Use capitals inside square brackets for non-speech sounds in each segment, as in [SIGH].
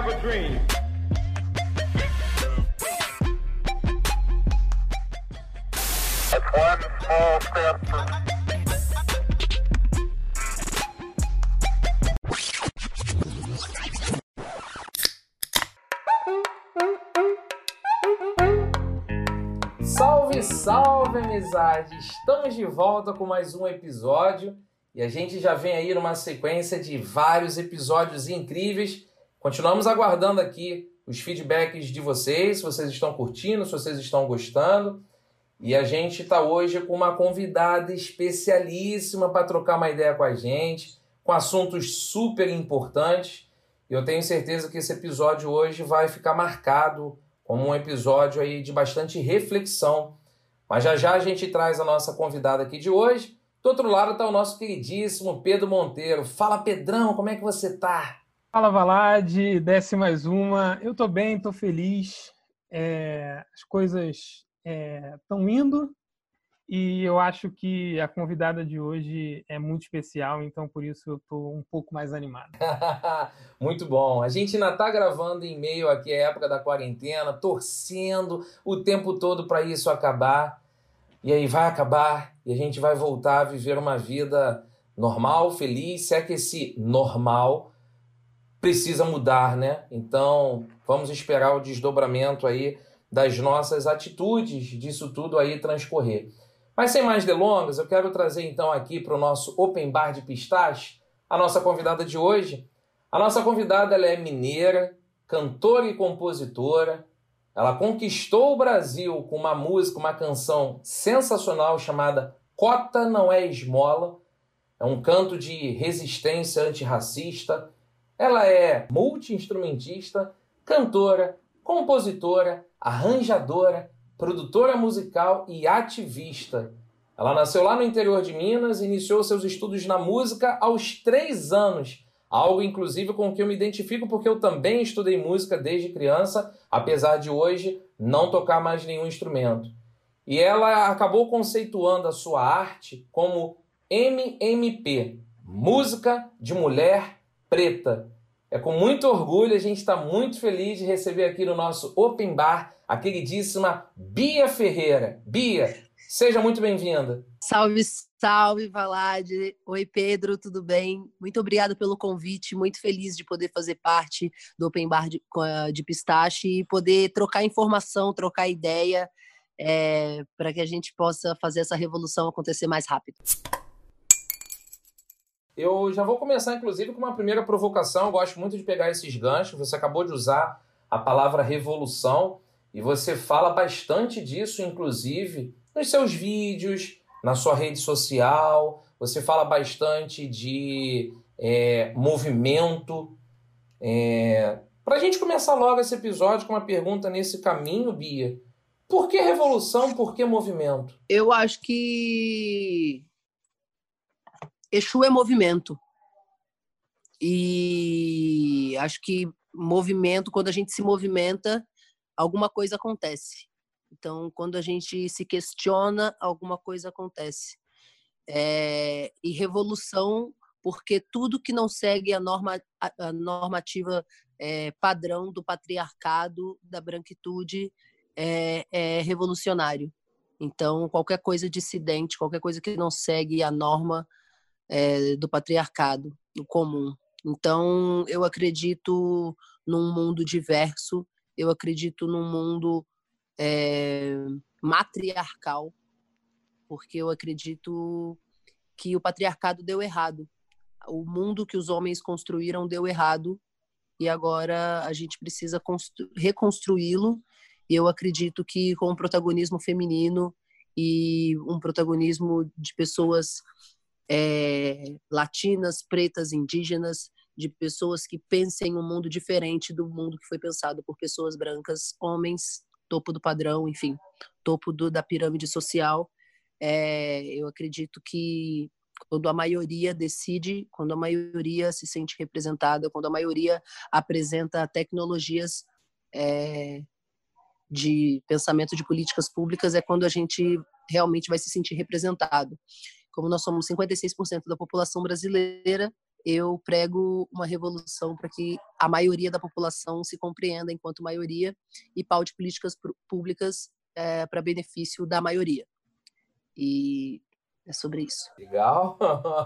have a dream. one small step for Salve, salve, amizade! Estamos de volta com mais um episódio e a gente já vem aí numa sequência de vários episódios incríveis. Continuamos aguardando aqui os feedbacks de vocês, se vocês estão curtindo, se vocês estão gostando. E a gente está hoje com uma convidada especialíssima para trocar uma ideia com a gente, com assuntos super importantes. E eu tenho certeza que esse episódio hoje vai ficar marcado como um episódio aí de bastante reflexão. Mas já já a gente traz a nossa convidada aqui de hoje. Do outro lado está o nosso queridíssimo Pedro Monteiro. Fala, Pedrão, como é que você tá? Fala, Valade, desce mais uma. Eu tô bem, tô feliz. É, as coisas estão é, indo e eu acho que a convidada de hoje é muito especial, então por isso eu estou um pouco mais animado. [LAUGHS] muito bom. A gente ainda está gravando em meio aqui à época da quarentena, torcendo o tempo todo para isso acabar. E aí vai acabar e a gente vai voltar a viver uma vida normal, feliz, se é que esse normal precisa mudar, né? Então, vamos esperar o desdobramento aí das nossas atitudes disso tudo aí transcorrer. Mas sem mais delongas, eu quero trazer então aqui para o nosso Open Bar de Pistache a nossa convidada de hoje. A nossa convidada ela é mineira, cantora e compositora. Ela conquistou o Brasil com uma música, uma canção sensacional chamada Cota Não É Esmola. É um canto de resistência antirracista. Ela é multi-instrumentista, cantora, compositora, arranjadora, produtora musical e ativista. Ela nasceu lá no interior de Minas e iniciou seus estudos na música aos três anos. Algo, inclusive, com que eu me identifico porque eu também estudei música desde criança, apesar de hoje não tocar mais nenhum instrumento. E ela acabou conceituando a sua arte como MMP Música de Mulher Preta é com muito orgulho, a gente está muito feliz de receber aqui no nosso Open Bar a queridíssima Bia Ferreira. Bia, seja muito bem-vinda. Salve, salve, Valade. Oi, Pedro, tudo bem? Muito obrigada pelo convite, muito feliz de poder fazer parte do Open Bar de, de Pistache e poder trocar informação, trocar ideia, é, para que a gente possa fazer essa revolução acontecer mais rápido. Eu já vou começar, inclusive, com uma primeira provocação. Eu gosto muito de pegar esses ganchos. Você acabou de usar a palavra revolução e você fala bastante disso, inclusive, nos seus vídeos, na sua rede social. Você fala bastante de é, movimento. É... Para a gente começar logo esse episódio com uma pergunta nesse caminho, Bia. Por que revolução? Por que movimento? Eu acho que Exu é movimento. E acho que movimento, quando a gente se movimenta, alguma coisa acontece. Então, quando a gente se questiona, alguma coisa acontece. É, e revolução, porque tudo que não segue a, norma, a normativa é, padrão do patriarcado, da branquitude, é, é revolucionário. Então, qualquer coisa dissidente, qualquer coisa que não segue a norma é, do patriarcado, do comum. Então, eu acredito num mundo diverso, eu acredito num mundo é, matriarcal, porque eu acredito que o patriarcado deu errado. O mundo que os homens construíram deu errado e agora a gente precisa reconstruí-lo. E eu acredito que com o protagonismo feminino e um protagonismo de pessoas é, latinas, pretas, indígenas, de pessoas que pensem um mundo diferente do mundo que foi pensado por pessoas brancas, homens, topo do padrão, enfim, topo do, da pirâmide social. É, eu acredito que quando a maioria decide, quando a maioria se sente representada, quando a maioria apresenta tecnologias é, de pensamento de políticas públicas, é quando a gente realmente vai se sentir representado como nós somos 56% da população brasileira, eu prego uma revolução para que a maioria da população se compreenda enquanto maioria e paute políticas públicas é, para benefício da maioria. E é sobre isso. Legal.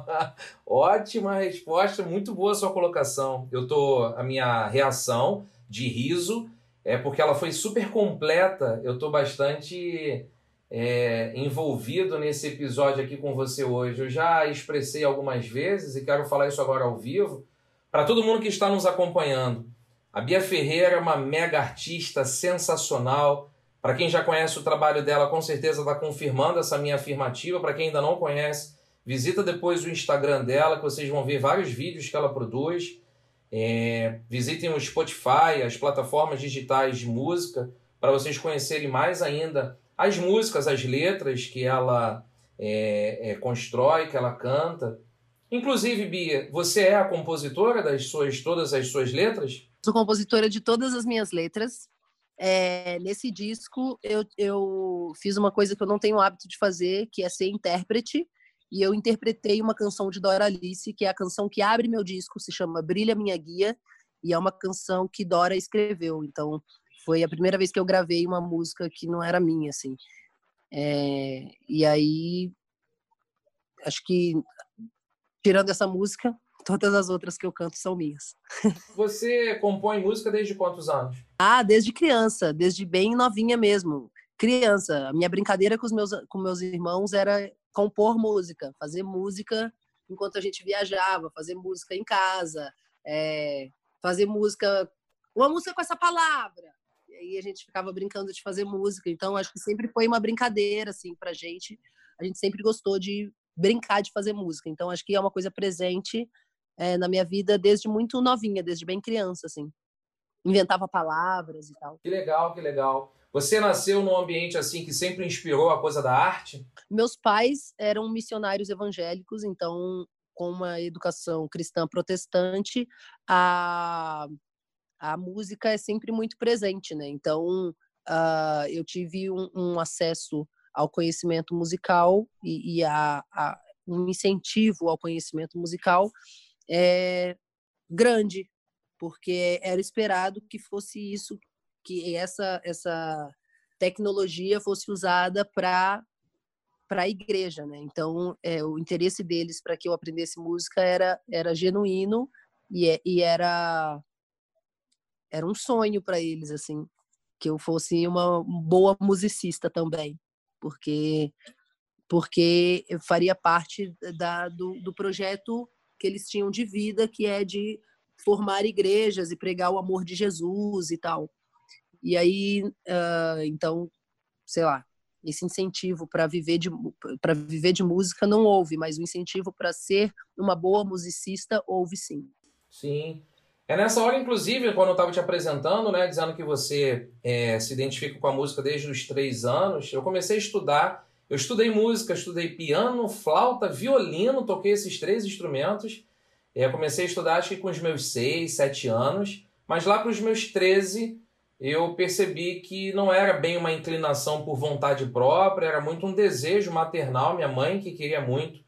[LAUGHS] Ótima resposta, muito boa a sua colocação. Eu tô a minha reação de riso é porque ela foi super completa. Eu tô bastante é, envolvido nesse episódio aqui com você hoje. Eu já expressei algumas vezes e quero falar isso agora ao vivo para todo mundo que está nos acompanhando. A Bia Ferreira é uma mega artista sensacional. Para quem já conhece o trabalho dela, com certeza está confirmando essa minha afirmativa. Para quem ainda não conhece, visita depois o Instagram dela, que vocês vão ver vários vídeos que ela produz. É, visitem o Spotify, as plataformas digitais de música, para vocês conhecerem mais ainda as músicas, as letras que ela é, é, constrói, que ela canta. Inclusive, Bia, você é a compositora das suas todas as suas letras? Sou compositora de todas as minhas letras. É, nesse disco, eu, eu fiz uma coisa que eu não tenho hábito de fazer, que é ser intérprete. E eu interpretei uma canção de Dora Alice, que é a canção que abre meu disco, se chama Brilha Minha Guia, e é uma canção que Dora escreveu. Então, foi a primeira vez que eu gravei uma música que não era minha, assim. É, e aí, acho que, tirando essa música, [LAUGHS] todas as outras que eu canto são minhas. [LAUGHS] Você compõe música desde quantos anos? Ah, desde criança, desde bem novinha mesmo. Criança. A minha brincadeira com os meus, com meus irmãos era compor música, fazer música enquanto a gente viajava, fazer música em casa, é, fazer música, uma música com essa palavra, aí a gente ficava brincando de fazer música. Então, acho que sempre foi uma brincadeira, assim, pra gente. A gente sempre gostou de brincar de fazer música. Então, acho que é uma coisa presente é, na minha vida desde muito novinha, desde bem criança, assim. Inventava palavras e tal. Que legal, que legal. Você nasceu num ambiente assim que sempre inspirou a coisa da arte? Meus pais eram missionários evangélicos, então com uma educação cristã protestante, a a música é sempre muito presente, né? Então, uh, eu tive um, um, acesso ao conhecimento musical e, e a, a, um incentivo ao conhecimento musical é grande, porque era esperado que fosse isso, que essa essa tecnologia fosse usada para para a igreja, né? Então, é, o interesse deles para que eu aprendesse música era era genuíno e, é, e era era um sonho para eles assim que eu fosse uma boa musicista também porque porque eu faria parte da, do, do projeto que eles tinham de vida que é de formar igrejas e pregar o amor de Jesus e tal. E aí uh, então sei lá esse incentivo para viver de para viver de música não houve mas o incentivo para ser uma boa musicista houve sim. Sim é nessa hora, inclusive, quando eu estava te apresentando, né, dizendo que você é, se identifica com a música desde os três anos, eu comecei a estudar. Eu estudei música, estudei piano, flauta, violino, toquei esses três instrumentos. Eu comecei a estudar acho que com os meus seis, sete anos, mas lá para os meus 13 eu percebi que não era bem uma inclinação por vontade própria, era muito um desejo maternal, minha mãe que queria muito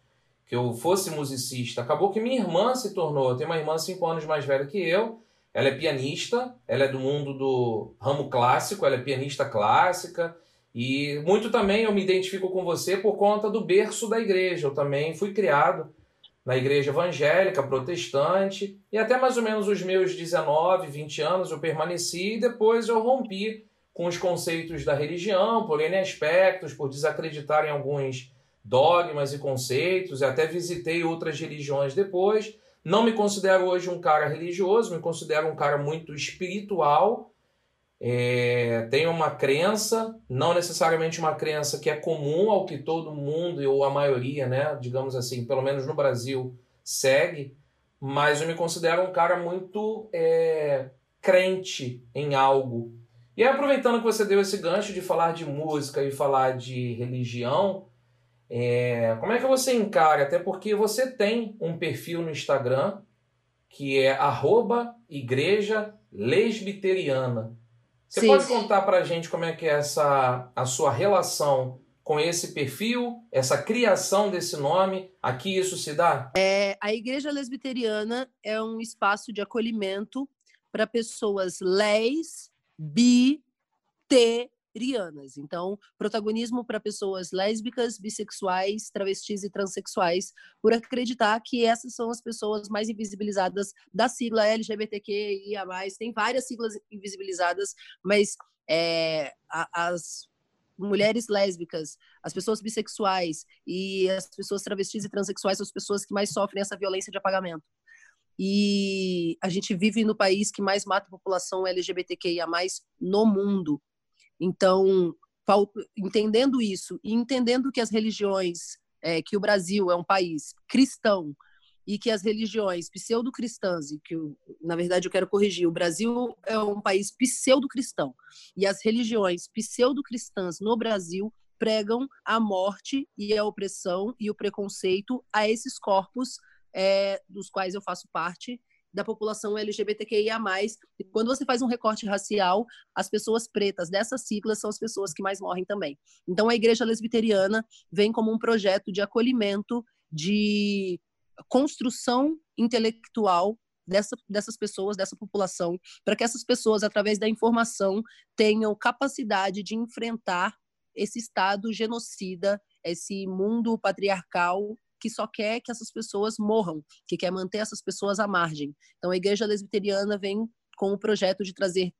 que eu fosse musicista. Acabou que minha irmã se tornou. Eu tenho uma irmã cinco anos mais velha que eu. Ela é pianista, ela é do mundo do ramo clássico, ela é pianista clássica. E muito também eu me identifico com você por conta do berço da igreja. Eu também fui criado na igreja evangélica, protestante, e até mais ou menos os meus 19, 20 anos eu permaneci e depois eu rompi com os conceitos da religião, por N aspectos, por desacreditar em alguns dogmas e conceitos, e até visitei outras religiões depois. Não me considero hoje um cara religioso, me considero um cara muito espiritual. É, tenho uma crença, não necessariamente uma crença que é comum ao que todo mundo, ou a maioria, né, digamos assim, pelo menos no Brasil, segue, mas eu me considero um cara muito é, crente em algo. E aí, aproveitando que você deu esse gancho de falar de música e falar de religião, é, como é que você encara? Até porque você tem um perfil no Instagram que é arroba igreja lesbiteriana. Você Sim. pode contar pra gente como é que é essa, a sua relação com esse perfil, essa criação desse nome? Aqui isso se dá? É, a Igreja Lesbiteriana é um espaço de acolhimento para pessoas lés, bi, t, rianas. Então, protagonismo para pessoas lésbicas, bissexuais, travestis e transexuais, por acreditar que essas são as pessoas mais invisibilizadas da sigla LGBTQIA+. Tem várias siglas invisibilizadas, mas é, as mulheres lésbicas, as pessoas bissexuais e as pessoas travestis e transexuais são as pessoas que mais sofrem essa violência de apagamento. E a gente vive no país que mais mata a população LGBTQIA+, no mundo. Então, entendendo isso e entendendo que as religiões, é, que o Brasil é um país cristão e que as religiões pseudo-cristãs, e que na verdade eu quero corrigir, o Brasil é um país pseudo-cristão e as religiões pseudo-cristãs no Brasil pregam a morte e a opressão e o preconceito a esses corpos é, dos quais eu faço parte da população LGBTQIA+. E quando você faz um recorte racial, as pessoas pretas dessas siglas são as pessoas que mais morrem também. Então, a Igreja Lesbiteriana vem como um projeto de acolhimento, de construção intelectual dessa, dessas pessoas, dessa população, para que essas pessoas, através da informação, tenham capacidade de enfrentar esse Estado genocida, esse mundo patriarcal que só quer que essas pessoas morram, que quer manter essas pessoas à margem. Então, a Igreja Lesbiteriana vem com o projeto de trazer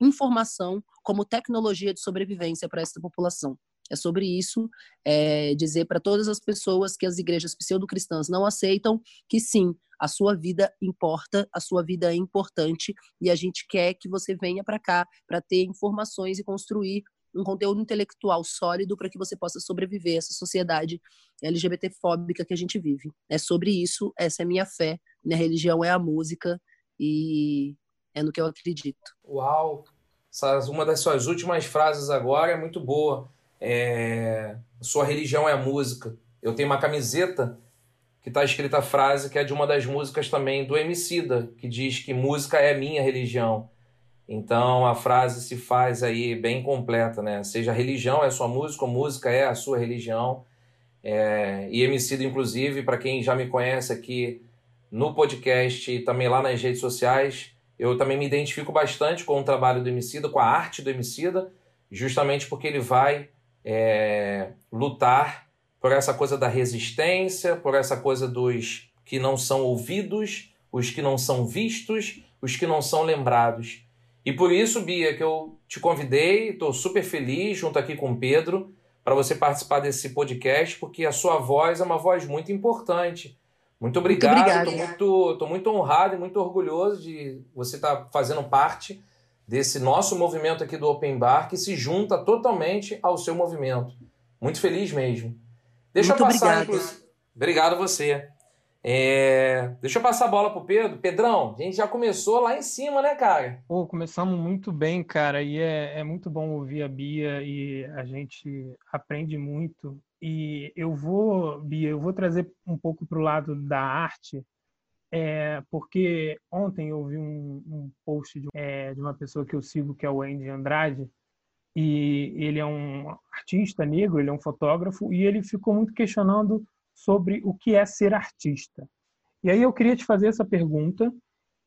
informação como tecnologia de sobrevivência para essa população. É sobre isso, é dizer para todas as pessoas que as igrejas pseudo-cristãs não aceitam que sim, a sua vida importa, a sua vida é importante e a gente quer que você venha para cá para ter informações e construir um conteúdo intelectual sólido para que você possa sobreviver a essa sociedade LGBT-fóbica que a gente vive. É sobre isso, essa é minha fé. Minha religião é a música e é no que eu acredito. Uau! uma das suas últimas frases agora é muito boa. É... Sua religião é a música. Eu tenho uma camiseta que está escrita a frase que é de uma das músicas também do Emicida, que diz que música é minha religião. Então a frase se faz aí bem completa, né? Seja religião é sua música, ou música é a sua religião. É, e Emicida, inclusive, para quem já me conhece aqui no podcast e também lá nas redes sociais, eu também me identifico bastante com o trabalho do Emicida, com a arte do Emicida, justamente porque ele vai é, lutar por essa coisa da resistência, por essa coisa dos que não são ouvidos, os que não são vistos, os que não são lembrados. E por isso, Bia, que eu te convidei, estou super feliz junto aqui com o Pedro para você participar desse podcast, porque a sua voz é uma voz muito importante. Muito obrigado, estou muito, tô muito honrado e muito orgulhoso de você estar tá fazendo parte desse nosso movimento aqui do Open Bar, que se junta totalmente ao seu movimento. Muito feliz mesmo. Deixa muito eu passar, obrigado. Obrigado você. É... Deixa eu passar a bola pro Pedro. Pedrão, a gente já começou lá em cima, né, cara? Pô, começamos muito bem, cara, e é, é muito bom ouvir a Bia e a gente aprende muito. E eu vou, Bia, eu vou trazer um pouco pro lado da arte, é, porque ontem eu vi um, um post de, é, de uma pessoa que eu sigo, que é o Andy Andrade, e ele é um artista negro, ele é um fotógrafo, e ele ficou muito questionando sobre o que é ser artista. E aí eu queria te fazer essa pergunta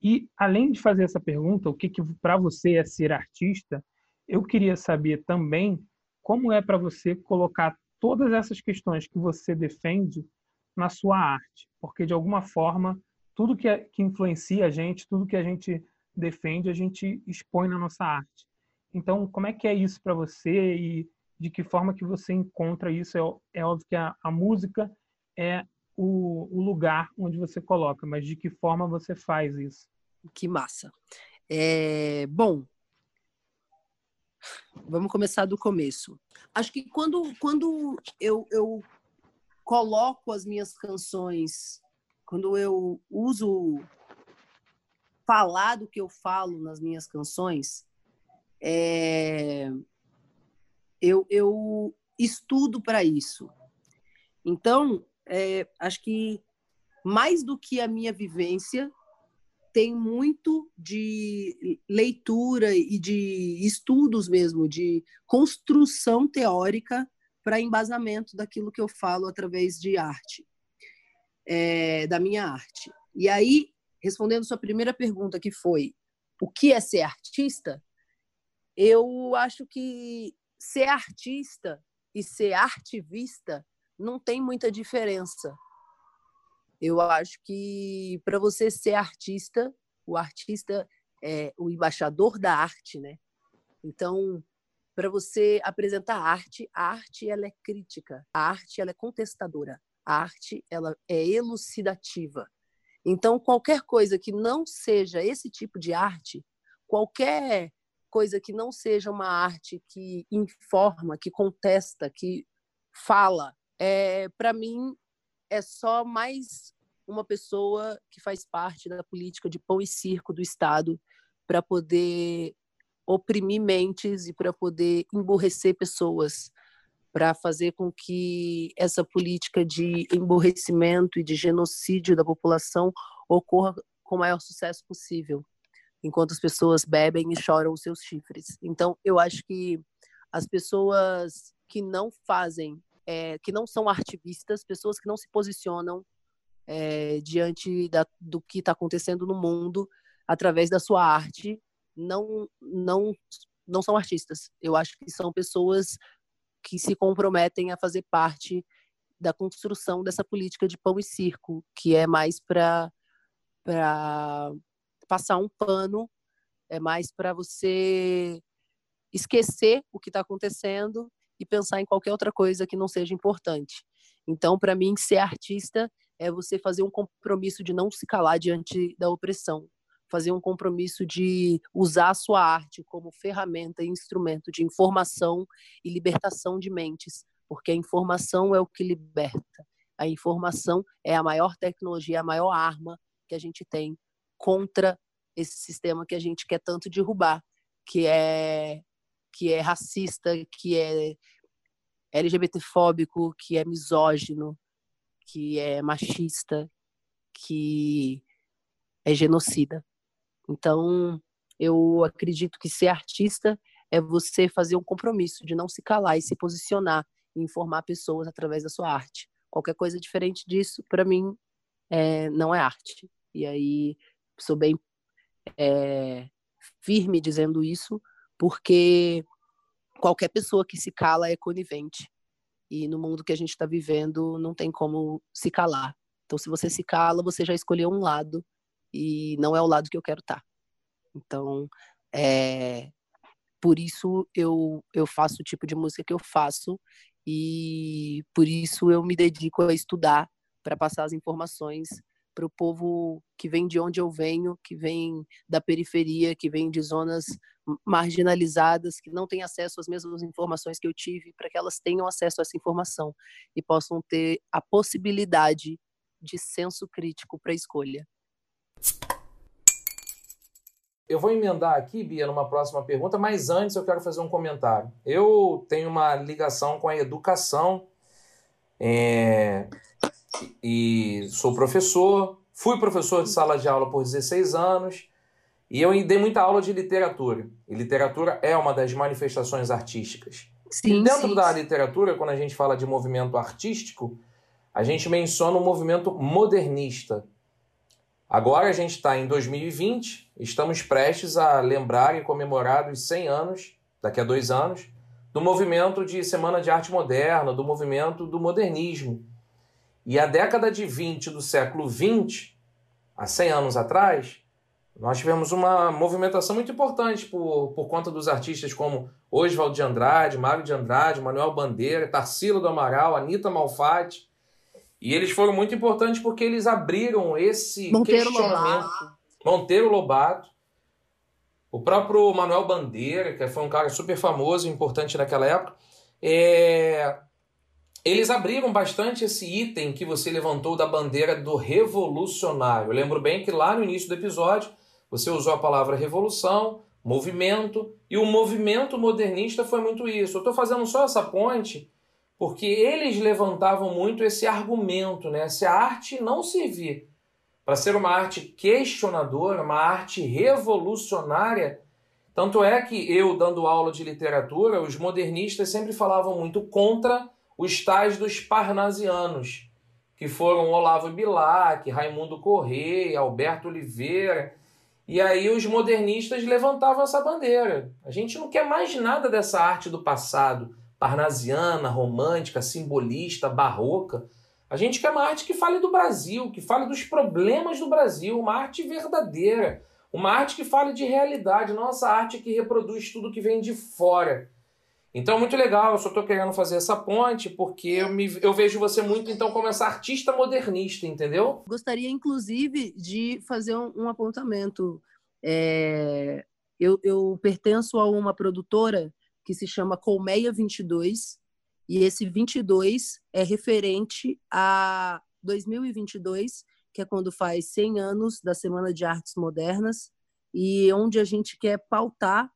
e além de fazer essa pergunta, o que, que para você é ser artista, eu queria saber também como é para você colocar todas essas questões que você defende na sua arte, porque de alguma forma tudo que, é, que influencia a gente, tudo que a gente defende, a gente expõe na nossa arte. Então, como é que é isso para você e de que forma que você encontra isso? É, é óbvio que a, a música é o, o, lugar onde você coloca, mas de que forma você faz isso? Que massa. É, bom, vamos começar do começo. Acho que quando, quando eu, eu coloco as minhas canções, quando eu uso falar do que eu falo nas minhas canções, é, eu, eu estudo para isso. Então, é, acho que mais do que a minha vivência, tem muito de leitura e de estudos mesmo, de construção teórica para embasamento daquilo que eu falo através de arte, é, da minha arte. E aí, respondendo sua primeira pergunta, que foi o que é ser artista, eu acho que ser artista e ser artivista não tem muita diferença. Eu acho que para você ser artista, o artista é o embaixador da arte, né? Então, para você apresentar arte, a arte ela é crítica, a arte ela é contestadora, a arte ela é elucidativa. Então, qualquer coisa que não seja esse tipo de arte, qualquer coisa que não seja uma arte que informa, que contesta, que fala, é, para mim é só mais uma pessoa que faz parte da política de pão e circo do Estado para poder oprimir mentes e para poder emborrecer pessoas, para fazer com que essa política de emborrecimento e de genocídio da população ocorra com o maior sucesso possível, enquanto as pessoas bebem e choram os seus chifres. Então, eu acho que as pessoas que não fazem, é, que não são ativistas, pessoas que não se posicionam é, diante da, do que está acontecendo no mundo através da sua arte, não, não, não são artistas. Eu acho que são pessoas que se comprometem a fazer parte da construção dessa política de pão e circo, que é mais para passar um pano, é mais para você esquecer o que está acontecendo e pensar em qualquer outra coisa que não seja importante. Então, para mim, ser artista é você fazer um compromisso de não se calar diante da opressão, fazer um compromisso de usar a sua arte como ferramenta e instrumento de informação e libertação de mentes, porque a informação é o que liberta. A informação é a maior tecnologia, a maior arma que a gente tem contra esse sistema que a gente quer tanto derrubar, que é que é racista, que é LGBTfóbico, que é misógino, que é machista, que é genocida. Então, eu acredito que ser artista é você fazer um compromisso de não se calar e se posicionar e informar pessoas através da sua arte. Qualquer coisa diferente disso, para mim, é, não é arte. E aí, sou bem é, firme dizendo isso, porque qualquer pessoa que se cala é conivente. E no mundo que a gente está vivendo, não tem como se calar. Então, se você se cala, você já escolheu um lado e não é o lado que eu quero estar. Tá. Então, é, por isso eu, eu faço o tipo de música que eu faço e por isso eu me dedico a estudar para passar as informações para o povo que vem de onde eu venho, que vem da periferia, que vem de zonas marginalizadas, que não têm acesso às mesmas informações que eu tive, para que elas tenham acesso a essa informação e possam ter a possibilidade de senso crítico para a escolha. Eu vou emendar aqui, Bia, numa próxima pergunta, mas antes eu quero fazer um comentário. Eu tenho uma ligação com a educação é, e sou professor, fui professor de sala de aula por 16 anos e eu dei muita aula de literatura. E literatura é uma das manifestações artísticas. Sim, e dentro sim. da literatura, quando a gente fala de movimento artístico, a gente menciona o movimento modernista. Agora a gente está em 2020, estamos prestes a lembrar e comemorar os 100 anos, daqui a dois anos, do movimento de Semana de Arte Moderna, do movimento do modernismo. E a década de 20 do século 20, há 100 anos atrás, nós tivemos uma movimentação muito importante por, por conta dos artistas como Oswald de Andrade, Mário de Andrade, Manuel Bandeira, Tarsila do Amaral, Anitta Malfatti. E eles foram muito importantes porque eles abriram esse Monteiro questionamento. Lobato. Monteiro Lobato. O próprio Manuel Bandeira, que foi um cara super famoso e importante naquela época. É, eles abriram bastante esse item que você levantou da bandeira do revolucionário. Eu lembro bem que lá no início do episódio você usou a palavra revolução, movimento, e o movimento modernista foi muito isso. Eu estou fazendo só essa ponte porque eles levantavam muito esse argumento, né? Se a arte não servir para ser uma arte questionadora, uma arte revolucionária, tanto é que eu, dando aula de literatura, os modernistas sempre falavam muito contra os tais dos parnasianos, que foram Olavo Bilac, Raimundo Correia, Alberto Oliveira. E aí os modernistas levantavam essa bandeira. A gente não quer mais nada dessa arte do passado, parnasiana, romântica, simbolista, barroca. A gente quer uma arte que fale do Brasil, que fale dos problemas do Brasil, uma arte verdadeira, uma arte que fale de realidade, não essa arte que reproduz tudo que vem de fora. Então, muito legal, eu só estou querendo fazer essa ponte porque eu, me, eu vejo você muito, então, como essa artista modernista, entendeu? Gostaria, inclusive, de fazer um, um apontamento. É, eu, eu pertenço a uma produtora que se chama Colmeia 22, e esse 22 é referente a 2022, que é quando faz 100 anos da Semana de Artes Modernas, e onde a gente quer pautar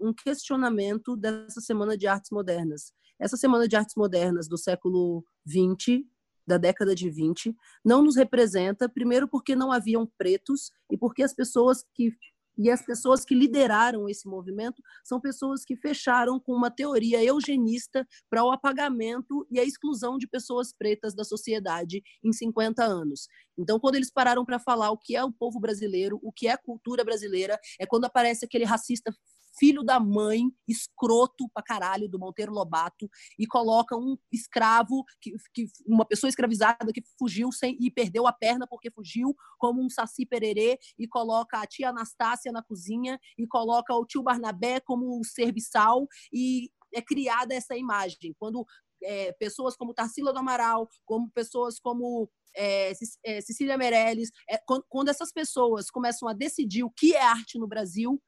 um questionamento dessa Semana de Artes Modernas. Essa Semana de Artes Modernas do século 20, da década de 20, não nos representa, primeiro porque não haviam pretos e porque as pessoas que e as pessoas que lideraram esse movimento são pessoas que fecharam com uma teoria eugenista para o apagamento e a exclusão de pessoas pretas da sociedade em 50 anos. Então, quando eles pararam para falar o que é o povo brasileiro, o que é a cultura brasileira, é quando aparece aquele racista filho da mãe, escroto pra caralho, do Monteiro Lobato, e coloca um escravo, que, que uma pessoa escravizada que fugiu sem, e perdeu a perna porque fugiu, como um saci pererê, e coloca a tia Anastácia na cozinha, e coloca o tio Barnabé como serviçal, e é criada essa imagem. Quando é, pessoas como Tarsila do Amaral, como pessoas como é, é Cecília Meirelles, é, quando, quando essas pessoas começam a decidir o que é arte no Brasil,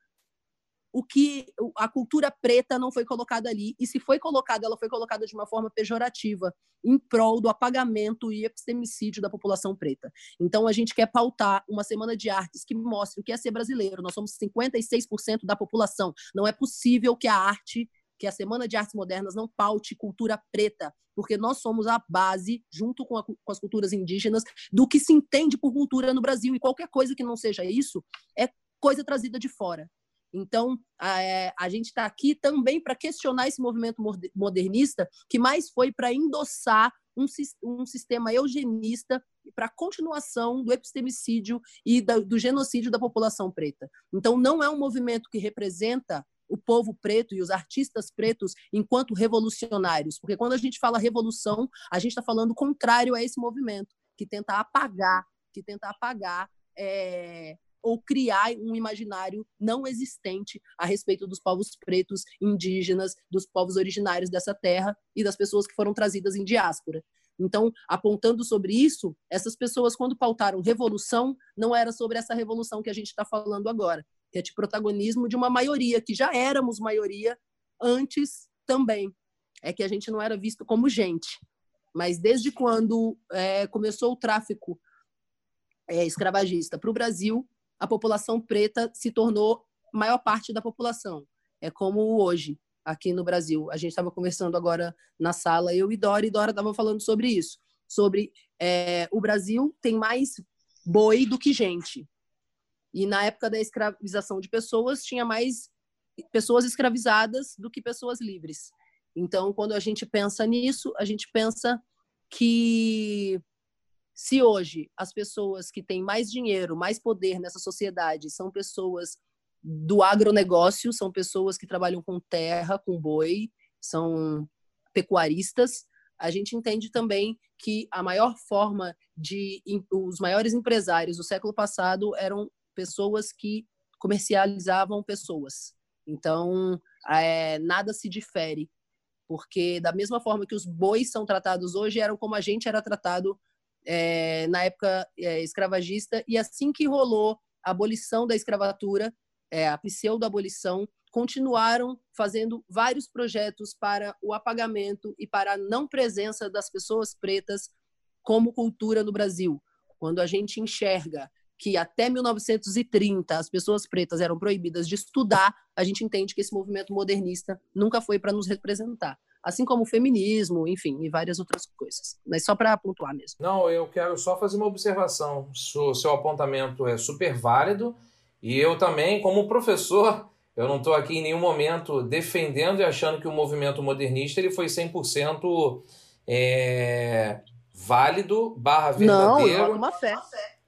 o que a cultura preta não foi colocada ali e se foi colocada ela foi colocada de uma forma pejorativa em prol do apagamento e epistemicídio da população preta então a gente quer pautar uma semana de artes que mostre o que é ser brasileiro nós somos 56% da população não é possível que a arte que a Semana de Artes Modernas não paute cultura preta, porque nós somos a base, junto com, a, com, as culturas indígenas, do que se entende por cultura no Brasil. E qualquer coisa que não seja isso é coisa trazida de fora. Então, a, é, gente está aqui também para questionar esse movimento modernista, que mais foi para endossar um, sistema eugenista para a continuação do epistemicídio e do genocídio da população preta. Então, não é um movimento que representa o povo preto e os artistas pretos enquanto revolucionários, porque quando a gente fala revolução, a gente está falando contrário a esse movimento, que tenta apagar, que tenta apagar é, ou criar um imaginário não existente a respeito dos povos pretos, indígenas, dos povos originários dessa terra e das pessoas que foram trazidas em diáspora. Então, apontando sobre isso, essas pessoas, quando pautaram revolução, não era sobre essa revolução que a gente está falando agora, que é de protagonismo de uma maioria, que já éramos maioria antes também. É que a gente não era visto como gente. Mas desde quando é, começou o tráfico é, escravagista para o Brasil, a população preta se tornou maior parte da população. É como hoje, aqui no Brasil. A gente estava conversando agora na sala, eu e Dora, e Dora estava falando sobre isso. Sobre é, o Brasil tem mais boi do que gente. E na época da escravização de pessoas, tinha mais pessoas escravizadas do que pessoas livres. Então, quando a gente pensa nisso, a gente pensa que se hoje as pessoas que têm mais dinheiro, mais poder nessa sociedade são pessoas do agronegócio, são pessoas que trabalham com terra, com boi, são pecuaristas, a gente entende também que a maior forma de os maiores empresários do século passado eram pessoas que comercializavam pessoas. Então, é, nada se difere, porque da mesma forma que os bois são tratados hoje, eram como a gente era tratado é, na época é, escravagista, e assim que rolou a abolição da escravatura, é, a pseudo-abolição, continuaram fazendo vários projetos para o apagamento e para a não presença das pessoas pretas como cultura no Brasil. Quando a gente enxerga que até 1930 as pessoas pretas eram proibidas de estudar, a gente entende que esse movimento modernista nunca foi para nos representar assim como o feminismo, enfim, e várias outras coisas. Mas só para pontuar mesmo. Não, eu quero só fazer uma observação. O seu apontamento é super válido e eu também, como professor, eu não estou aqui em nenhum momento defendendo e achando que o movimento modernista ele foi 100% é, válido barra Não, verdadeiro. eu uma fé.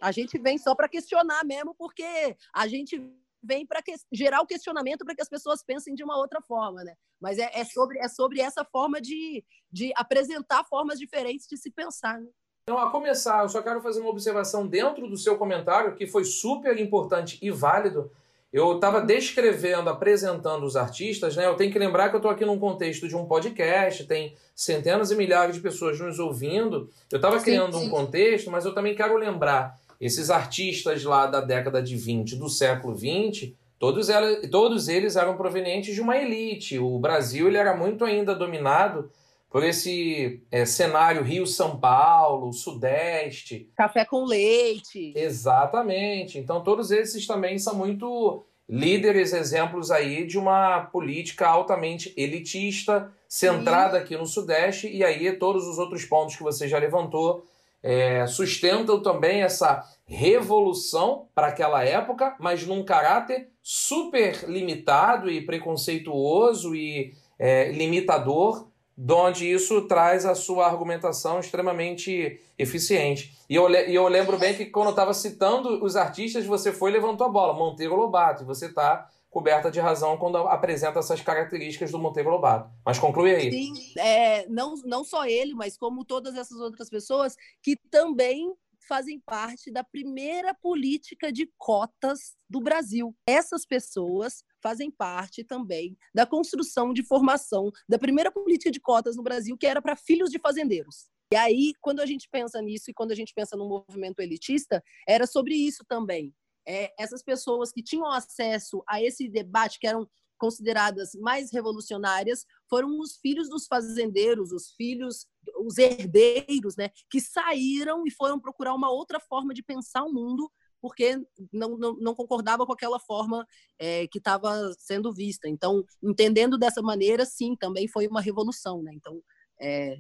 A gente vem só para questionar mesmo, porque a gente vem para que- gerar o questionamento para que as pessoas pensem de uma outra forma, né? Mas é, é sobre, é sobre essa forma de, de apresentar formas diferentes de se pensar, né? Então, a começar, eu só quero fazer uma observação dentro do seu comentário, que foi super importante e válido. Eu estava descrevendo, apresentando os artistas, né? Eu tenho que lembrar que eu estou aqui num contexto de um podcast, tem centenas e milhares de pessoas nos ouvindo. Eu estava criando sim. um contexto, mas eu também quero lembrar esses artistas lá da década de 20, do século 20, todos, todos eles eram provenientes de uma elite. O Brasil ele era muito ainda dominado por esse é, cenário Rio-São Paulo, Sudeste. Café com leite. Exatamente. Então, todos esses também são muito líderes, exemplos aí de uma política altamente elitista, centrada aqui no Sudeste, e aí todos os outros pontos que você já levantou é, sustentam também essa revolução para aquela época, mas num caráter super limitado e preconceituoso e é, limitador, donde isso traz a sua argumentação extremamente eficiente. E eu, e eu lembro bem que quando eu estava citando os artistas, você foi e levantou a bola, Monteiro Lobato, você está coberta de razão quando apresenta essas características do Monteiro Lobato. Mas conclui aí. Sim, é, não, não só ele, mas como todas essas outras pessoas que também fazem parte da primeira política de cotas do Brasil. Essas pessoas fazem parte também da construção de formação da primeira política de cotas no Brasil, que era para filhos de fazendeiros. E aí, quando a gente pensa nisso e quando a gente pensa no movimento elitista, era sobre isso também. É, essas pessoas que tinham acesso a esse debate, que eram consideradas mais revolucionárias, foram os filhos dos fazendeiros, os filhos, os herdeiros, né, que saíram e foram procurar uma outra forma de pensar o mundo, porque não, não, não concordava com aquela forma é, que estava sendo vista. Então, entendendo dessa maneira, sim, também foi uma revolução. Né? Então, é,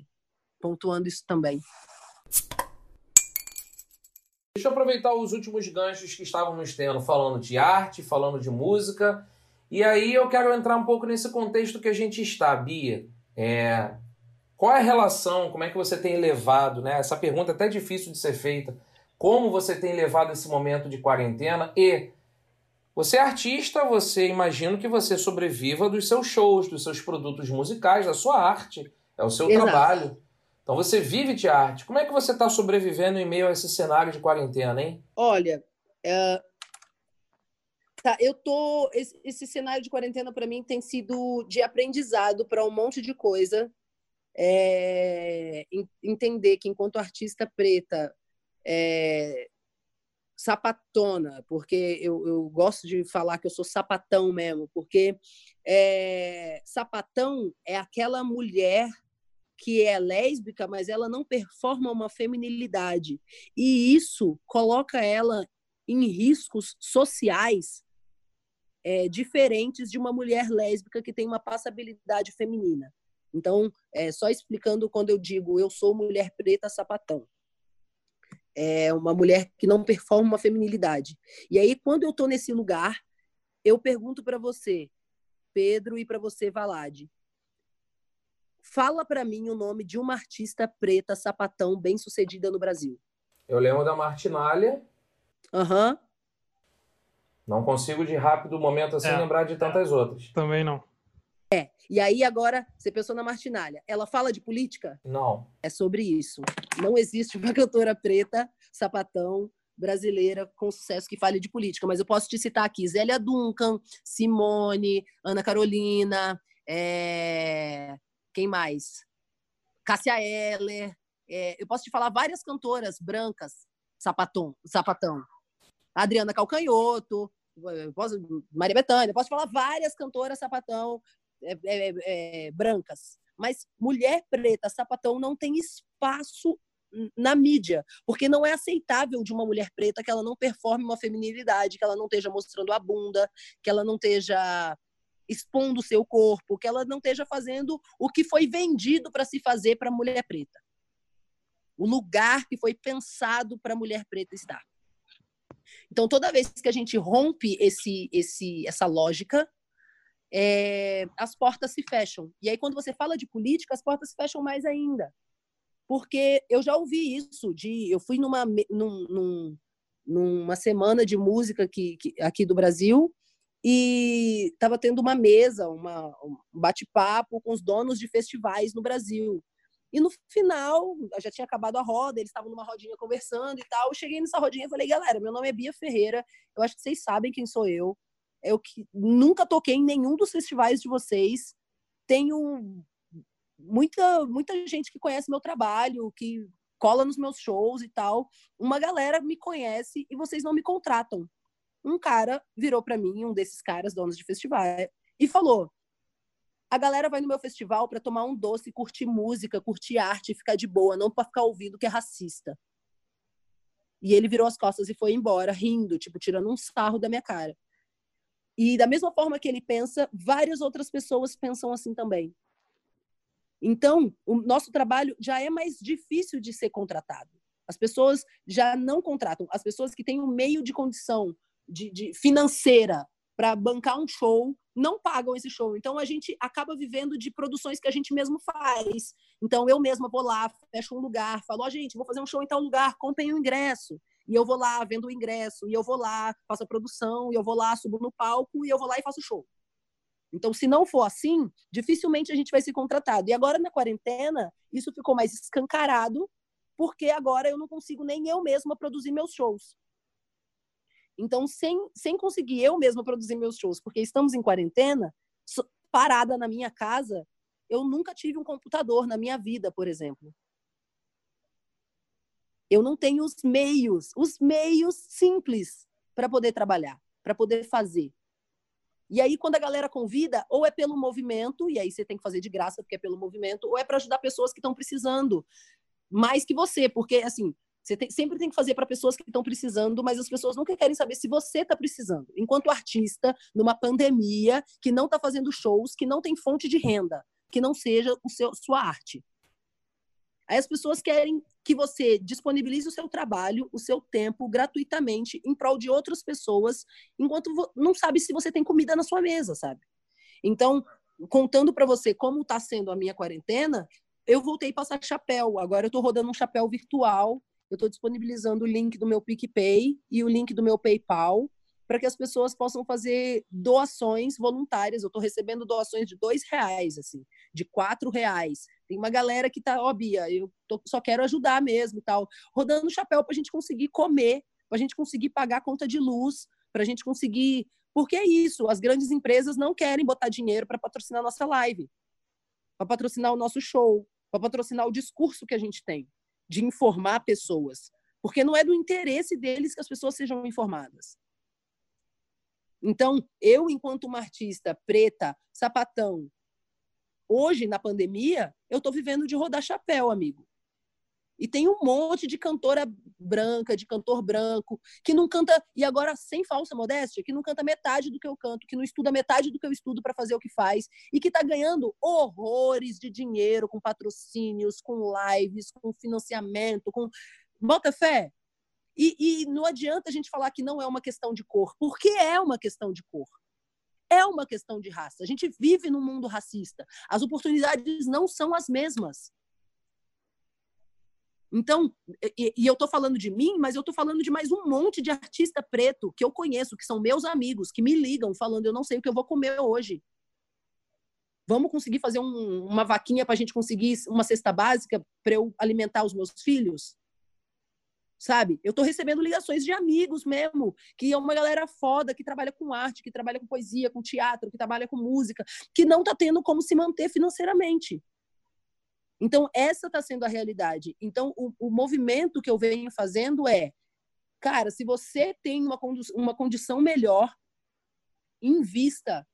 pontuando isso também. Deixa eu aproveitar os últimos ganchos que estávamos tendo, falando de arte, falando de música. E aí eu quero entrar um pouco nesse contexto que a gente está, Bia. É, qual é a relação, como é que você tem levado, né? Essa pergunta é até difícil de ser feita. Como você tem levado esse momento de quarentena e você é artista, você imagino que você sobreviva dos seus shows, dos seus produtos musicais, da sua arte. É o seu Exato. trabalho. Então você vive de arte. Como é que você está sobrevivendo em meio a esse cenário de quarentena, hein? Olha, é, tá, eu tô. Esse, cenário de quarentena para mim tem sido de aprendizado para um monte de coisa. É, en- entender que enquanto artista preta, é, sapatona, porque eu, eu gosto de falar que eu sou sapatão mesmo, porque é, sapatão é aquela mulher que é lésbica, mas ela não performa uma feminilidade. E isso coloca ela em riscos sociais é, diferentes de uma mulher lésbica que tem uma passabilidade feminina. Então, é, só explicando quando eu digo eu sou mulher preta sapatão. É uma mulher que não performa uma feminilidade. E aí, quando eu estou nesse lugar, eu pergunto para você, Pedro, e para você, Valade, fala para mim o nome de uma artista preta sapatão bem sucedida no Brasil. Eu lembro da Martinalha, Aham. não consigo de rápido momento assim É. lembrar de tantas outras. Também não. E aí, agora, você pensou na Martinalha. Ela fala de política? Não. É sobre isso. Não existe uma [LAUGHS] cantora preta, sapatão, brasileira com sucesso que fale de política. Mas eu posso te citar aqui Zélia Duncan, Simone, Ana Carolina, é, quem mais? Cássia Eller. É, eu posso te falar várias cantoras brancas, sapatão, sapatão. Adriana Calcanhoto, posso, Maria Bethânia, posso falar várias cantoras sapatão é, é, é, brancas. Mas mulher preta, sapatão, não tem espaço na mídia, porque não é aceitável de uma mulher preta que ela não performe uma feminilidade, que ela não esteja mostrando a bunda, que ela não esteja expondo o seu corpo, que ela não esteja fazendo o que foi vendido para se fazer para a mulher preta. O lugar que foi pensado para a mulher preta estar. Então, toda vez que a gente rompe esse, esse, essa lógica, é, as portas se fecham. E aí, quando você fala de política, as portas se fecham mais ainda. porque eu já ouvi isso de eu fui numa num, num, numa semana de música aqui, aqui do Brasil e estava tendo uma mesa, uma, um bate-papo com os donos de festivais no Brasil. E no final, já tinha acabado a roda, eles estavam numa rodinha conversando e tal. Eu cheguei nessa rodinha e falei, galera, meu nome é Bia Ferreira, eu acho que vocês sabem quem sou eu. Eu que nunca toquei em nenhum dos festivais de vocês. Tenho muita, muita gente que conhece meu trabalho, que cola nos meus shows e tal. Uma galera me conhece e vocês não me contratam. Um cara virou para mim, um desses caras, donos de festival, e falou: a galera vai no meu festival para tomar um doce, curtir música, curtir arte, ficar de boa, não para ficar ouvindo que é racista. E ele virou as costas e foi embora, rindo, tipo, tirando um sarro da minha cara. E da mesma forma que ele pensa, várias outras pessoas pensam assim também. Então, o nosso trabalho já é mais difícil de ser contratado. As pessoas já não contratam. As pessoas que têm um meio de condição de, de financeira para bancar um show não pagam esse show. Então a gente acaba vivendo de produções que a gente mesmo faz. Então eu mesma vou lá, fecho um lugar, falo, ó, oh, gente, vou fazer um show em tal lugar, comprem o ingresso. E eu vou lá, vendo o ingresso, e eu vou lá, faço a produção, e eu vou lá, subo no palco, e eu vou lá e faço o show. Então, se não for assim, dificilmente a gente vai ser contratado. E agora, na quarentena, isso ficou mais escancarado, porque agora eu não consigo nem eu mesma produzir meus shows. Então, sem, sem conseguir eu mesma produzir meus shows, porque estamos em quarentena, parada na minha casa, eu nunca tive um computador na minha vida, por exemplo. Eu não tenho os meios, os meios simples para poder trabalhar, para poder fazer. E aí, quando a galera convida, ou é pelo movimento, e aí você tem que fazer de graça porque é pelo movimento, ou é para ajudar pessoas que estão precisando mais que você, porque assim, você tem, sempre tem que fazer para pessoas que estão precisando, mas as pessoas nunca querem saber se você está precisando. Enquanto artista, numa pandemia, que não está fazendo shows, que não tem fonte de renda, que não seja o seu, sua arte. Aí as pessoas querem que você disponibilize o seu trabalho, o seu tempo, gratuitamente, em prol de outras pessoas, enquanto não sabe se você tem comida na sua mesa, sabe? Então, contando para você como está sendo a minha quarentena, eu voltei a passar chapéu. Agora eu estou rodando um chapéu virtual eu estou disponibilizando o link do meu PicPay e o link do meu PayPal para que as pessoas possam fazer doações voluntárias. Eu estou recebendo doações de dois reais, assim, de quatro reais. Tem uma galera que tá, ó, oh, Bia, eu tô, só quero ajudar mesmo e tal, rodando chapéu para a gente conseguir comer, para a gente conseguir pagar a conta de luz, para a gente conseguir. Porque é isso, as grandes empresas não querem botar dinheiro para patrocinar nossa live, para patrocinar o nosso show, para patrocinar o discurso que a gente tem de informar pessoas, porque não é do interesse deles que as pessoas sejam informadas. Então, eu, enquanto uma artista preta, sapatão, hoje, na pandemia, eu estou vivendo de rodar chapéu, amigo. E tem um monte de cantora branca, de cantor branco, que não canta, e agora sem falsa modéstia, que não canta metade do que eu canto, que não estuda metade do que eu estudo para fazer o que faz, e que está ganhando horrores de dinheiro com patrocínios, com lives, com financiamento, com. Bota fé! E, e não adianta a gente falar que não é uma questão de cor, porque é uma questão de cor é uma questão de raça. A gente vive num mundo racista. As oportunidades não são as mesmas. Então, e, e eu estou falando de mim, mas eu estou falando de mais um monte de artista preto que eu conheço, que são meus amigos, que me ligam falando: eu não sei o que eu vou comer hoje. Vamos conseguir fazer um, uma vaquinha para a gente conseguir uma cesta básica para eu alimentar os meus filhos? Sabe? Eu estou recebendo ligações de amigos mesmo, que é uma galera foda, que trabalha com arte, que trabalha com poesia, com teatro, que trabalha com música, que não está tendo como se manter financeiramente. Então, essa está sendo a realidade. Então, o, o, movimento que eu venho fazendo é, cara, se você tem uma, uma condição melhor, invista.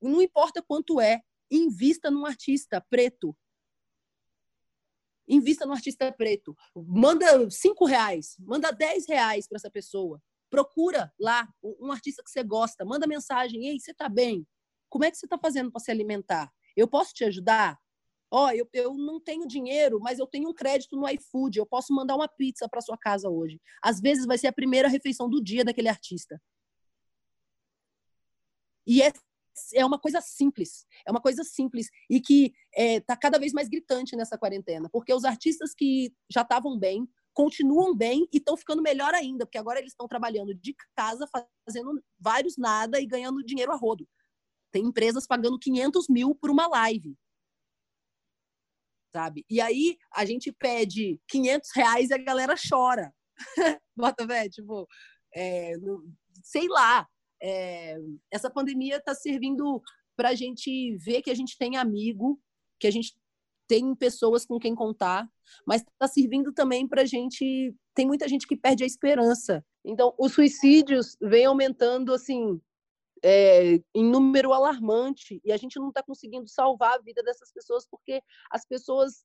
Não importa quanto é, invista num artista preto. Invista num artista preto. Manda cinco reais, manda dez reais para essa pessoa. Procura lá um artista que você gosta, manda mensagem, ei, você está bem? Como é que você está fazendo para se alimentar? Eu posso te ajudar? Ó, oh, eu, eu não tenho dinheiro, mas eu tenho um crédito no iFood, eu posso mandar uma pizza para sua casa hoje. Às vezes vai ser a primeira refeição do dia daquele artista. E é é uma coisa simples, é uma coisa simples e que está é, cada vez mais gritante nessa quarentena, porque os artistas que já estavam bem continuam bem e estão ficando melhor ainda, porque agora eles estão trabalhando de casa, fazendo vários nada e ganhando dinheiro a rodo. Tem empresas pagando 500 mil por uma live. Sabe? E aí a gente pede 500 reais e a galera chora. [LAUGHS] Bota, velho, tipo, é, sei lá. É, essa pandemia está servindo para a gente ver que a gente tem amigo, que a gente tem pessoas com quem contar, mas está servindo também para a gente. Tem muita gente que perde a esperança. Então, os suicídios vêm aumentando assim é, em número alarmante e a gente não está conseguindo salvar a vida dessas pessoas porque as pessoas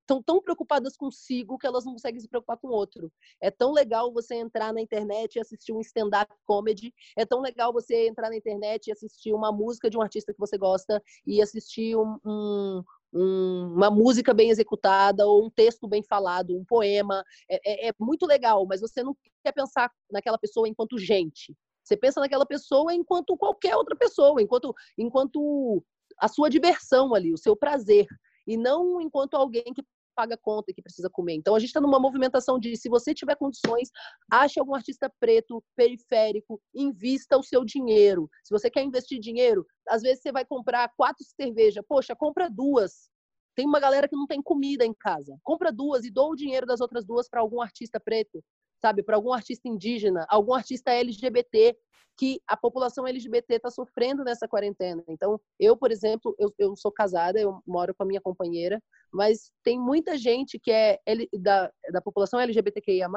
estão tão preocupadas consigo que elas não conseguem se preocupar com o outro. É tão legal você entrar na internet e assistir um stand-up comedy, é tão legal você entrar na internet e assistir uma música de um artista que você gosta e assistir um, um, um, uma música bem executada ou um texto bem falado, um poema. É, é, é muito legal, mas você não quer pensar naquela pessoa enquanto gente. Você pensa naquela pessoa enquanto qualquer outra pessoa, enquanto, enquanto a sua diversão ali, o seu prazer, e não enquanto alguém que paga conta que precisa comer. Então a gente está numa movimentação de se você tiver condições, ache algum artista preto, periférico, invista o seu dinheiro. Se você quer investir dinheiro, às vezes você vai comprar quatro cervejas, poxa, compra duas. Tem uma galera que não tem comida em casa. Compra duas e doa o dinheiro das outras duas para algum artista preto, sabe, para algum artista indígena, algum artista LGBT que a população LGBT está sofrendo nessa quarentena. Então, eu, por exemplo, eu, eu sou casada, eu moro com a minha companheira, mas tem muita gente que é da, da população LGBTQIA+,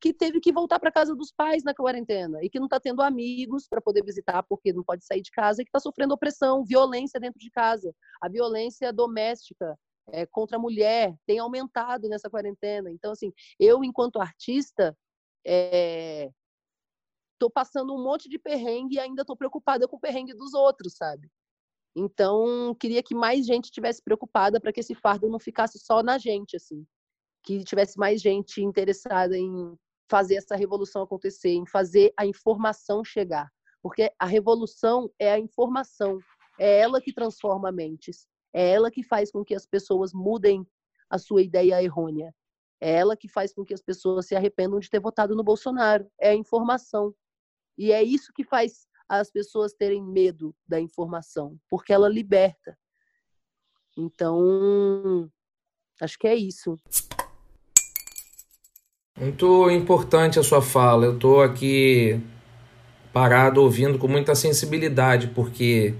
que teve que voltar para casa dos pais na quarentena e que não está tendo amigos para poder visitar porque não pode sair de casa e que está sofrendo opressão, violência dentro de casa. A violência doméstica é, contra a mulher tem aumentado nessa quarentena. Então, assim, eu, enquanto artista, é, tô passando um monte de perrengue e ainda tô preocupada com o perrengue dos outros, sabe? Então, queria que mais gente estivesse preocupada para que esse fardo não ficasse só na gente, assim. Que tivesse mais gente interessada em fazer essa revolução acontecer, em fazer a informação chegar. Porque a revolução é a informação, é ela que transforma mentes, é ela que faz com que as pessoas mudem a sua ideia errônea. É ela que faz com que as pessoas se arrependam de ter votado no Bolsonaro. É a informação. E é isso que faz as pessoas terem medo da informação, porque ela liberta. Então, acho que é isso. Muito importante a sua fala. Eu estou aqui parado ouvindo com muita sensibilidade, porque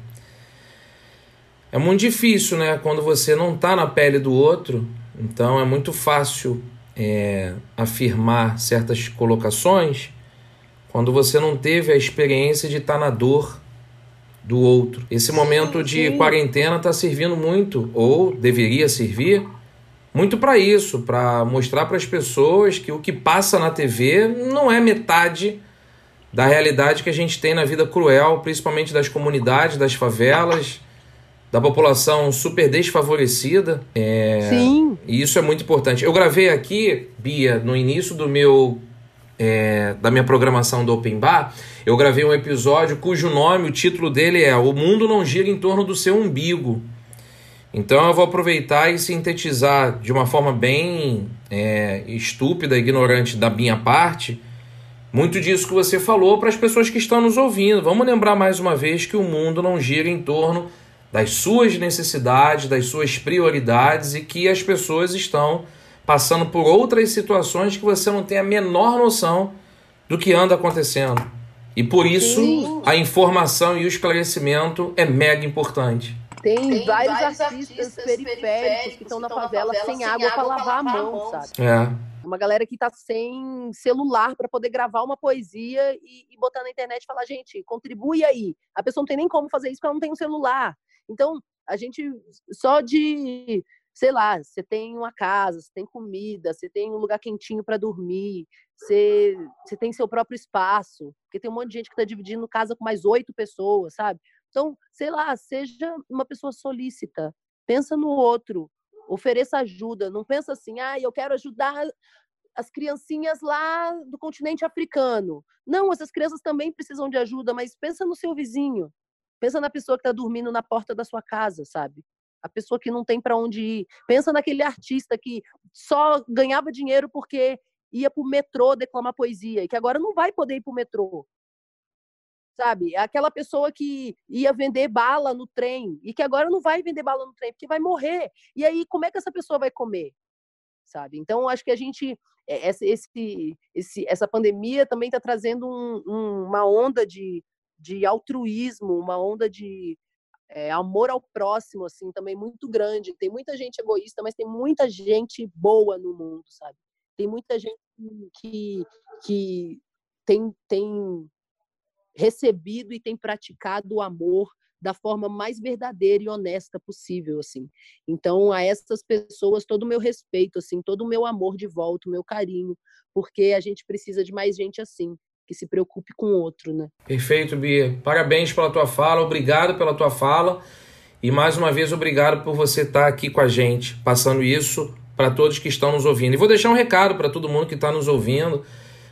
é muito difícil, né? Quando você não está na pele do outro, então é muito fácil é, afirmar certas colocações quando você não teve a experiência de estar tá na dor do outro. Esse momento de quarentena está servindo muito, ou deveria servir, muito para isso, para mostrar para as pessoas que o que passa na TV não é metade da realidade que a gente tem na vida cruel, principalmente das comunidades, das favelas, da população super desfavorecida. É... Sim. E isso é muito importante. Eu gravei aqui, Bia, no início do meu é, da minha programação do Open Bar, eu gravei um episódio cujo nome, o título dele é O Mundo Não Gira em Torno do Seu Umbigo. Então eu vou aproveitar e sintetizar de uma forma bem é, estúpida, ignorante da minha parte, muito disso que você falou para as pessoas que estão nos ouvindo. Vamos lembrar mais uma vez que o mundo não gira em torno das suas necessidades, das suas prioridades e que as pessoas estão passando por outras situações que você não tem a menor noção do que anda acontecendo. E por isso Sim. a informação e o esclarecimento é mega importante. Tem, tem vários, vários artistas, artistas periféricos, periféricos que estão na favela, favela sem água para lavar a mão, sabe? É. Uma galera que está sem celular para poder gravar uma poesia e, e, botar na internet e falar, gente, contribui aí. A pessoa não tem nem como fazer isso porque ela não tem um celular. Então, a gente só de sei lá, você tem uma casa, você tem comida, você tem um lugar quentinho para dormir, você, você tem seu próprio espaço, porque tem um monte de gente que está dividindo casa com mais oito pessoas, sabe? Então, sei lá, seja uma pessoa solícita, pensa no outro, ofereça ajuda, não pensa assim, ah, eu quero ajudar as criancinhas lá do continente africano. Não, essas crianças também precisam de ajuda, mas pensa no seu vizinho, Pensa na pessoa que está dormindo na porta da sua casa, sabe? A pessoa que não tem para onde ir. Pensa naquele artista que só ganhava dinheiro porque ia para o metrô declamar poesia e que agora não vai poder ir para o metrô. Sabe? Aquela pessoa que ia vender bala no trem e que agora não vai vender bala no trem porque vai morrer. E aí, como é que essa pessoa vai comer? Sabe? Então, acho que a gente. Esse, esse, essa pandemia também está trazendo um, um, uma onda de, de altruísmo, uma onda de é, amor ao próximo, assim, também muito grande. Tem muita gente egoísta, mas tem muita gente boa no mundo, sabe? Tem muita gente que, que tem, tem recebido e tem praticado o amor da forma mais verdadeira e honesta possível, assim. Então, a essas pessoas, todo o meu respeito, assim, todo o meu amor de volta, o meu carinho, porque a gente precisa de mais gente assim que se preocupe com o outro, né? Perfeito, Bia. Parabéns pela tua fala, obrigado pela tua fala e mais uma vez obrigado por você estar aqui com a gente, passando isso para todos que estão nos ouvindo. E vou deixar um recado para todo mundo que está nos ouvindo.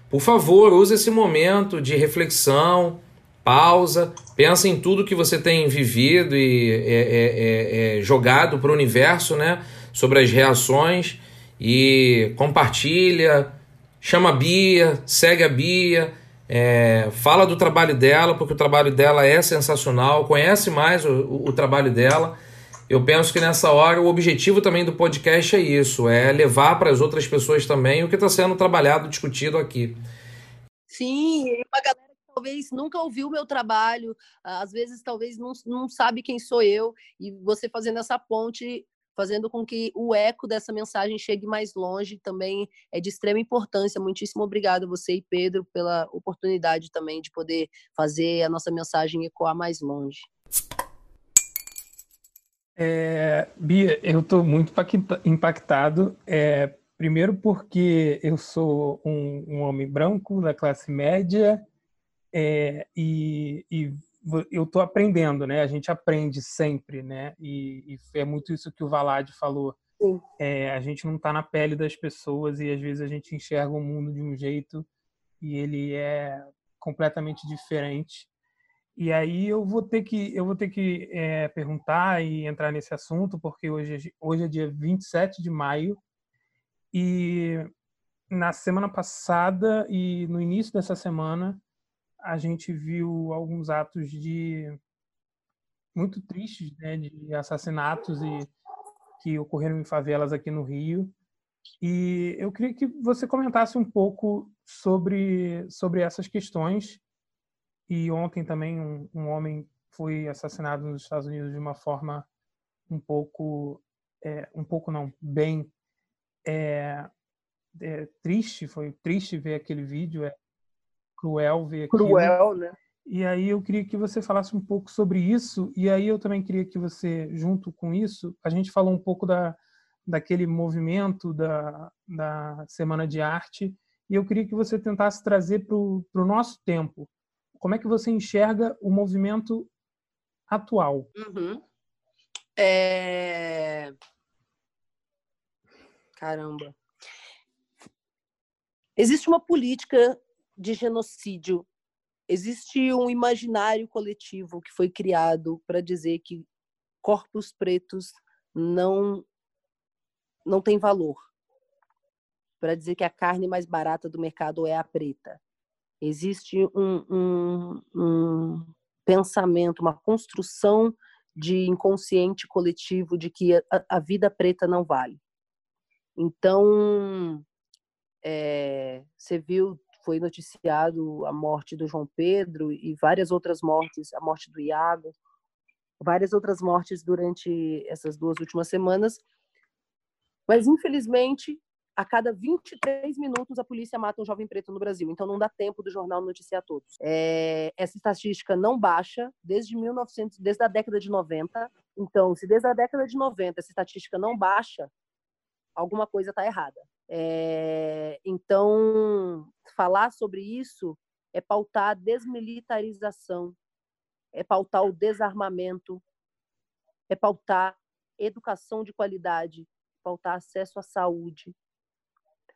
Por favor, use esse momento de reflexão, pausa, pensa em tudo que você tem vivido e é, é, é, é jogado para o universo, né? Sobre as reações e compartilha, chama a Bia, segue a Bia, é, fala do trabalho dela, porque o trabalho dela é sensacional, conhece mais o, o, o trabalho dela. Eu penso que nessa hora o objetivo também do podcast é isso, é levar para as outras pessoas também o que está sendo trabalhado, discutido aqui. Sim, uma galera que talvez nunca ouviu o meu trabalho, às vezes talvez não, não sabe quem sou eu, e você fazendo essa ponte fazendo com que o eco dessa mensagem chegue mais longe, também é de extrema importância. Muitíssimo obrigado você e Pedro pela oportunidade também de poder fazer a nossa mensagem ecoar mais longe. É, Bia, eu estou muito impactado. É, primeiro porque eu sou um, um, homem branco da classe média é, e, e eu estou aprendendo, né? A gente aprende sempre, né? E, e é muito isso que o Valade falou. É, a gente não está na pele das pessoas e às vezes a gente enxerga o mundo de um jeito e ele é completamente diferente. E aí eu vou ter que eu vou ter que é, perguntar e entrar nesse assunto porque hoje hoje é dia 27 de maio e na semana passada e no início dessa semana a gente viu alguns atos de muito tristes, né, de assassinatos e que ocorreram em favelas aqui no Rio. E eu queria que você comentasse um pouco sobre sobre essas questões. E ontem também um, um homem foi assassinado nos Estados Unidos de uma forma um pouco é, um pouco não bem é, é, triste foi triste ver aquele vídeo é cruel ver aquilo. Cruel, né? E aí eu queria que você falasse um pouco sobre isso, e aí eu também queria que você, junto com isso, a gente falou um pouco da, daquele movimento da, da Semana de Arte, e eu queria que você tentasse trazer para o nosso tempo. Como é que você enxerga o movimento atual? Uhum. É... Caramba. Existe uma política de genocídio. Existe um imaginário coletivo que foi criado para dizer que corpos pretos não não tem valor. Para dizer que a carne mais barata do mercado é a preta. Existe um, um, um pensamento, uma construção de inconsciente coletivo de que a, a vida preta não vale. Então, é, você viu foi noticiado a morte do João Pedro e várias outras mortes, a morte do Iago, várias outras mortes durante essas duas últimas semanas. Mas, infelizmente, a cada 23 minutos a polícia mata um jovem preto no Brasil. Então, não dá tempo do jornal noticiar todos. É, essa estatística não baixa desde 1900, desde a década de 90. Então, se desde a década de 90 essa estatística não baixa, alguma coisa está errada. É, então, falar sobre isso é pautar a desmilitarização, é pautar o desarmamento, é pautar educação de qualidade, pautar acesso à saúde.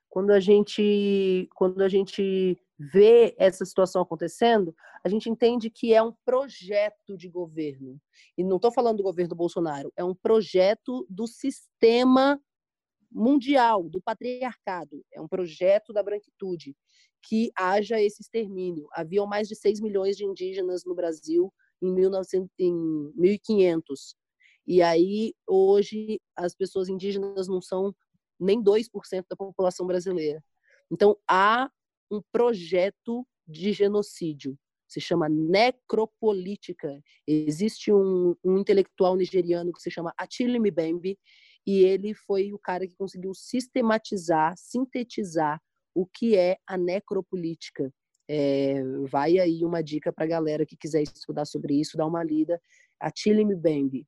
Quando a gente, quando a gente vê essa situação acontecendo, a gente entende que é um projeto de governo. E não estou falando do governo Bolsonaro, é um projeto do sistema mundial, do patriarcado. É um projeto da branquitude que haja esse extermínio. Haviam mais de 6 milhões de indígenas no Brasil em, 1900, em 1500. E aí, hoje, as pessoas indígenas não são nem 2% da população brasileira. Então, há um projeto de genocídio. Se chama necropolítica. Existe um, um intelectual nigeriano que se chama Atili Mbembe, e ele foi o cara que conseguiu sistematizar, sintetizar o que é a necropolítica. É, vai aí uma dica para a galera que quiser estudar sobre isso, dar uma lida. Atili Mbembe.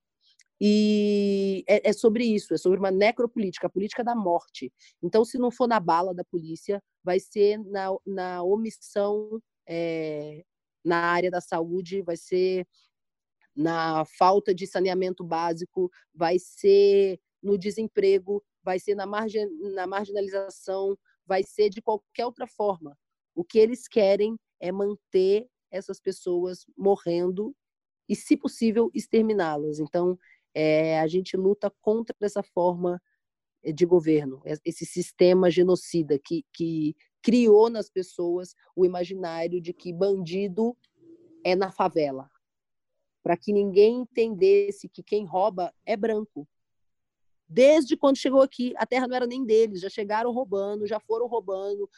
E é, é, sobre isso, é sobre uma necropolítica, a política da morte. Então, se não for na bala da polícia, vai ser na, na omissão é, na área da saúde, vai ser na falta de saneamento básico, vai ser no desemprego, vai ser na, margin, na marginalização, vai ser de qualquer outra forma. O que eles querem é manter essas pessoas morrendo e, se possível, exterminá-las. Então, é, a gente luta contra essa forma de governo, esse sistema genocida que, que criou nas pessoas o imaginário de que bandido é na favela, para que ninguém entendesse que quem rouba é branco. Desde quando chegou aqui, a terra não era nem deles, já chegaram roubando, já foram roubando.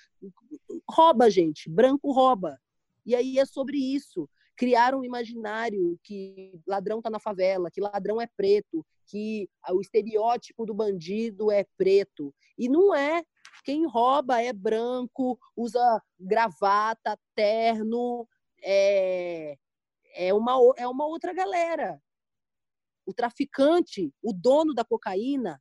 Rouba, gente, branco rouba. E aí é sobre isso. Criaram um imaginário que ladrão está na favela, que ladrão é preto, que o estereótipo do bandido é preto. E não é. Quem rouba é branco, usa gravata, terno, é, é, uma, é uma outra galera o traficante, o dono da cocaína,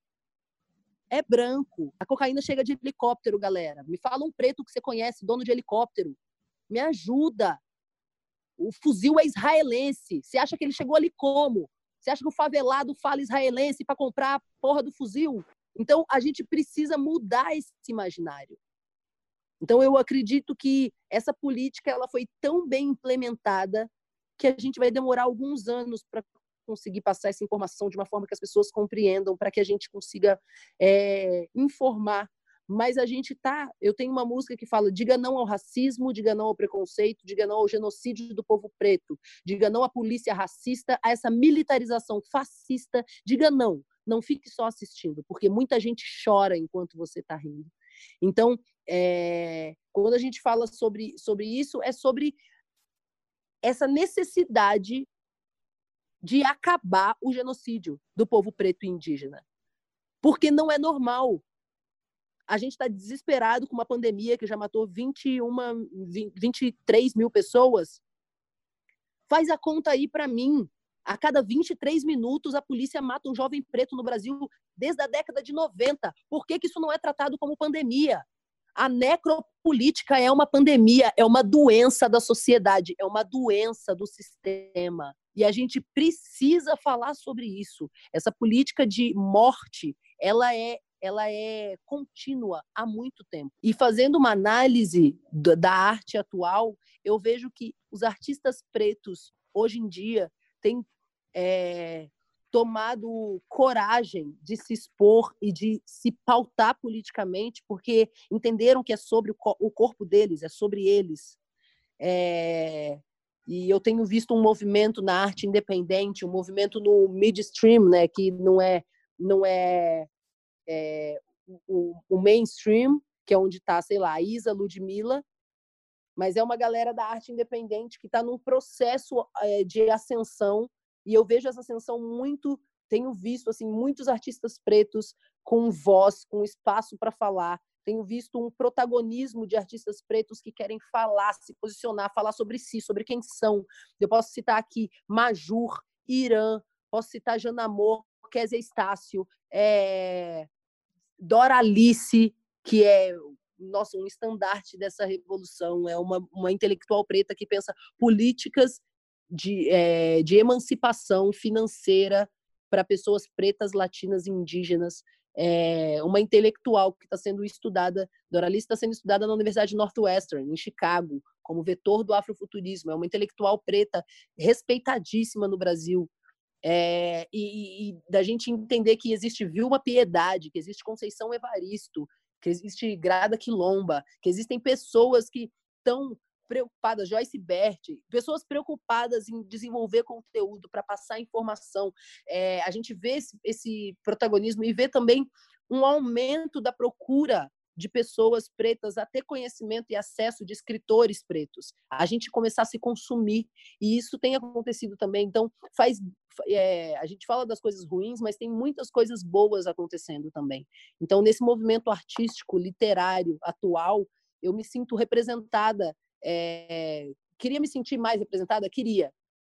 é branco. A cocaína chega de helicóptero, galera. Me fala um preto que você conhece, dono de helicóptero. Me ajuda. O fuzil é israelense. Você acha que ele chegou ali como? Você acha que o favelado fala israelense para comprar a porra do fuzil? Então, a gente precisa mudar esse imaginário. Então, eu acredito que essa política ela foi tão bem implementada que a gente vai demorar alguns anos para conseguir passar essa informação de uma forma que as pessoas compreendam, para que a gente consiga é, informar. Mas a gente tá. Eu tenho uma música que fala: diga não ao racismo, diga não ao preconceito, diga não ao genocídio do povo preto, diga não à polícia racista, a essa militarização fascista, diga não. Não fique só assistindo, porque muita gente chora enquanto você está rindo. Então, é, quando a gente fala sobre, sobre isso, é sobre essa necessidade de acabar o genocídio do povo preto e indígena. Porque não é normal. A gente está desesperado com uma pandemia que já matou 21, 23 mil pessoas. Faz a conta aí para mim. A cada 23 minutos, a polícia mata um jovem preto no Brasil desde a década de 90. Por que, que isso não é tratado como pandemia? A necropolítica é uma pandemia, é uma doença da sociedade, é uma doença do sistema. E a gente precisa falar sobre isso. Essa política de morte, ela é ela é contínua há muito tempo. E fazendo uma análise da arte atual, eu vejo que os artistas pretos, hoje em dia, têm é, tomado coragem de se expor e de se pautar politicamente, porque entenderam que é sobre o corpo deles, é sobre eles. É, e eu tenho visto um movimento na arte independente, um movimento no midstream, né, que não é não é, é o, o, mainstream, que é onde está, sei lá, Isa Ludmilla, mas é uma galera da arte independente que está num processo é, de ascensão e eu vejo essa ascensão muito, tenho visto assim muitos artistas pretos com voz, com espaço para falar, tenho visto um protagonismo de artistas pretos que querem falar, se posicionar, falar sobre si, sobre quem são. Eu posso citar aqui Majur, Irã, posso citar Janamor, Kézia Estácio, é... Dora Alice, que é nossa, um estandarte dessa revolução, é uma, uma intelectual preta que pensa políticas de, é, de emancipação financeira para pessoas pretas, latinas e indígenas é, uma intelectual que está sendo estudada, Doralice está sendo estudada na Universidade Northwestern, em Chicago, como vetor do afrofuturismo. É uma intelectual preta respeitadíssima no Brasil. É, e, e, da gente entender que existe Vilma Piedade, que existe Conceição Evaristo, que existe Grada Quilomba, que existem pessoas que estão preocupadas, Joyce Bert, pessoas preocupadas em desenvolver conteúdo para passar informação. É, a gente vê esse, esse protagonismo e vê também um aumento da procura de pessoas pretas a ter conhecimento e acesso de escritores pretos, a gente começar a se consumir e isso tem acontecido também. Então faz, é, a gente fala das coisas ruins, mas tem muitas coisas boas acontecendo também. Então nesse movimento artístico, literário atual, eu me sinto representada é, queria me sentir mais representada? Queria.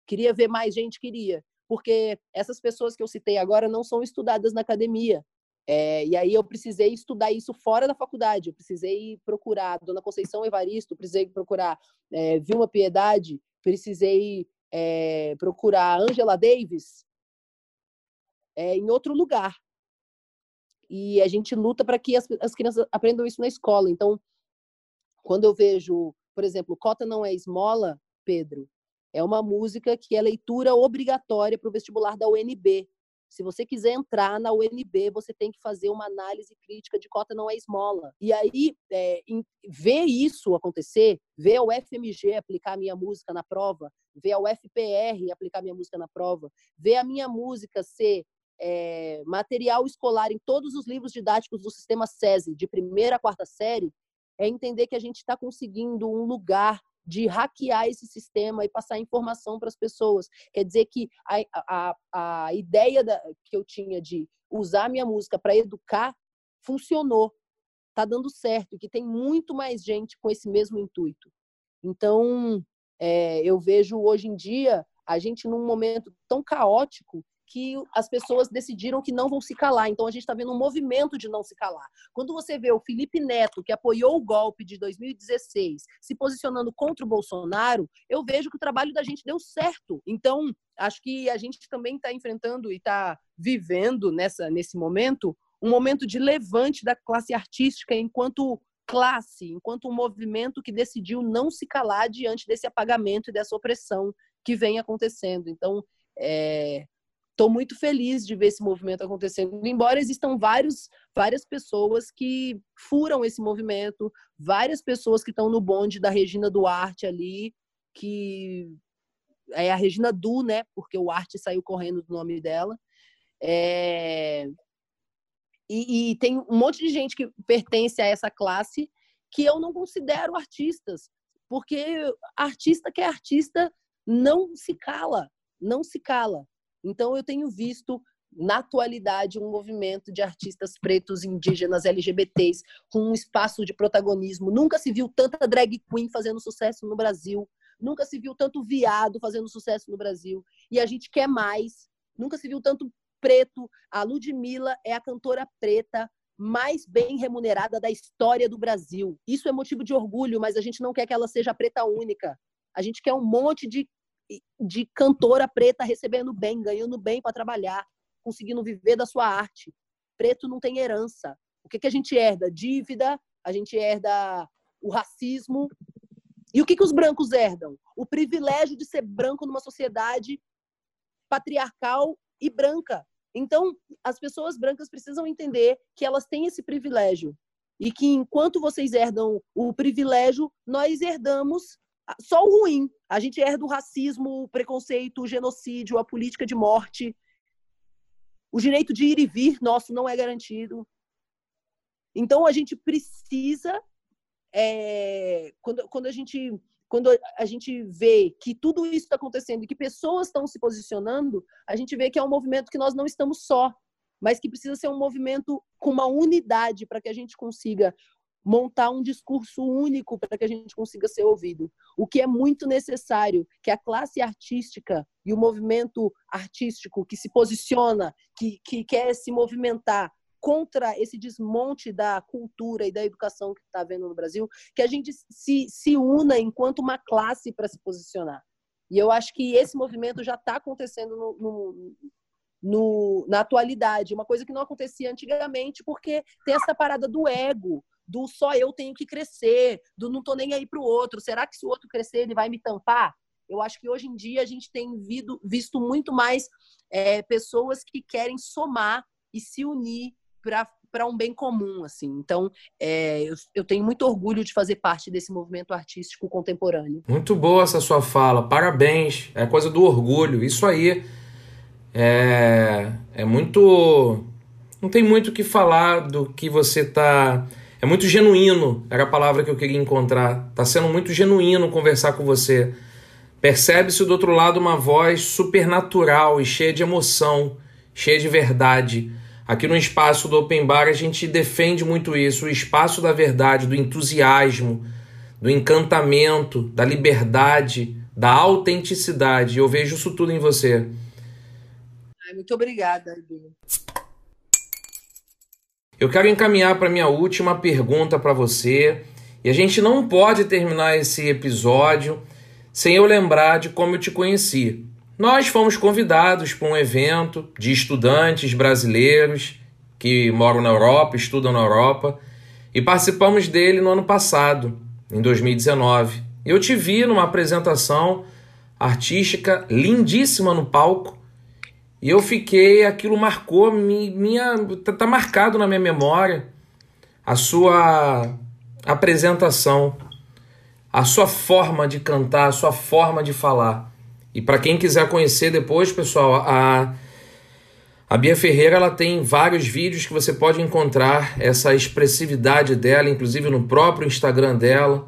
Queria ver mais gente? Queria. Porque essas pessoas que eu citei agora não são estudadas na academia. É, e aí eu precisei estudar isso fora da faculdade. Eu precisei procurar Dona Conceição Evaristo, precisei procurar é, Vilma Piedade, precisei é, procurar Angela Davis é, em outro lugar. E a gente luta para que as, as crianças aprendam isso na escola. Então, quando eu vejo por exemplo, Cota não é esmola, Pedro, é uma música que é leitura obrigatória para o vestibular da UNB. Se você quiser entrar na UNB, você tem que fazer uma análise crítica de cota não é esmola. E aí, é, em, ver isso acontecer, ver o FMG aplicar minha música na prova, ver o FPR aplicar minha música na prova, ver a minha música ser é, material escolar em todos os livros didáticos do sistema SESI, de primeira a quarta série, é entender que a gente está conseguindo um lugar de hackear esse sistema e passar informação para as pessoas. Quer dizer que a, a, a ideia da, que eu tinha de usar minha música para educar funcionou, está dando certo, que tem muito mais gente com esse mesmo intuito. Então, é, eu vejo hoje em dia a gente num momento tão caótico que as pessoas decidiram que não vão se calar. Então a gente está vendo um movimento de não se calar. Quando você vê o Felipe Neto, que apoiou o golpe de 2016, se posicionando contra o Bolsonaro, eu vejo que o trabalho da gente deu certo. Então, acho que a gente também está enfrentando e está vivendo nessa, nesse momento um momento de levante da classe artística enquanto classe, enquanto um movimento que decidiu não se calar diante desse apagamento e dessa opressão que vem acontecendo. Então, é, estou muito feliz de ver esse movimento acontecendo, embora existam vários, várias pessoas que furam esse movimento, várias pessoas que estão no bonde da Regina Duarte ali, que é a Regina Du, né? Porque o Arte saiu correndo do nome dela. É... E, e, tem um monte de gente que pertence a essa classe que eu não considero artistas, porque artista que é artista não se cala, não se cala. Então, eu tenho visto na atualidade um movimento de artistas pretos, indígenas, LGBTs com um espaço de protagonismo. Nunca se viu tanta drag queen fazendo sucesso no Brasil, nunca se viu tanto viado fazendo sucesso no Brasil. E a gente quer mais. Nunca se viu tanto preto. A Ludmilla é a cantora preta mais bem remunerada da história do Brasil. Isso é motivo de orgulho, mas a gente não quer que ela seja preta única. A gente quer um monte de de cantora preta recebendo bem, ganhando bem para trabalhar, conseguindo viver da sua arte. Preto não tem herança. O que, que a gente herda? Dívida, a gente herda o racismo. E o que, que os brancos herdam? O privilégio de ser branco numa sociedade patriarcal e branca. Então, as pessoas brancas precisam entender que elas têm esse privilégio. E que enquanto vocês herdam o privilégio, nós herdamos só o ruim. A gente herda o racismo, o preconceito, o genocídio, a política de morte. O direito de ir e vir nosso não é garantido. Então a gente precisa, é, quando, quando, a gente, quando a gente vê que tudo isso está acontecendo e que pessoas estão se posicionando, a gente vê que é um movimento que nós não estamos só, mas que precisa ser um movimento com uma unidade para que a gente consiga montar um discurso único para que a gente consiga ser ouvido. O que é muito necessário que a classe artística e o movimento artístico que se posiciona, que, que quer se movimentar contra esse desmonte da cultura e da educação que está havendo no Brasil, que a gente se, se una enquanto uma classe para se posicionar. E eu acho que esse movimento já está acontecendo no, no, no, na atualidade, uma coisa que não acontecia antigamente, porque tem essa parada do ego, do só eu tenho que crescer, do não tô nem aí para o outro. Será que se o outro crescer ele vai me tampar? Eu acho que hoje em dia a gente tem visto muito mais é, pessoas que querem somar e se unir para um bem comum, assim. Então, é, eu, eu, tenho muito orgulho de fazer parte desse movimento artístico contemporâneo. Muito boa essa sua fala, parabéns. É coisa do orgulho. Isso aí é, é muito. Não tem muito o que falar do que você tá. É muito genuíno, era a palavra que eu queria encontrar. Tá sendo muito genuíno conversar com você. Percebe-se do outro lado uma voz supernatural e cheia de emoção, cheia de verdade. Aqui no espaço do Open Bar a gente defende muito isso, o espaço da verdade, do entusiasmo, do encantamento, da liberdade, da autenticidade. Eu vejo isso tudo em você. Muito obrigada, Edu. Eu quero encaminhar para minha última pergunta para você. E a gente não pode terminar esse episódio sem eu lembrar de como eu te conheci. Nós fomos convidados para um evento de estudantes brasileiros que moram na Europa, estudam na Europa, e participamos dele no ano passado, em 2019. Eu te vi numa apresentação artística lindíssima no palco, e eu fiquei, aquilo marcou, minha, tá, tá marcado na minha memória a sua apresentação a sua forma de cantar, a sua forma de falar. E para quem quiser conhecer depois, pessoal, a a Bia Ferreira ela tem vários vídeos que você pode encontrar essa expressividade dela, inclusive no próprio Instagram dela.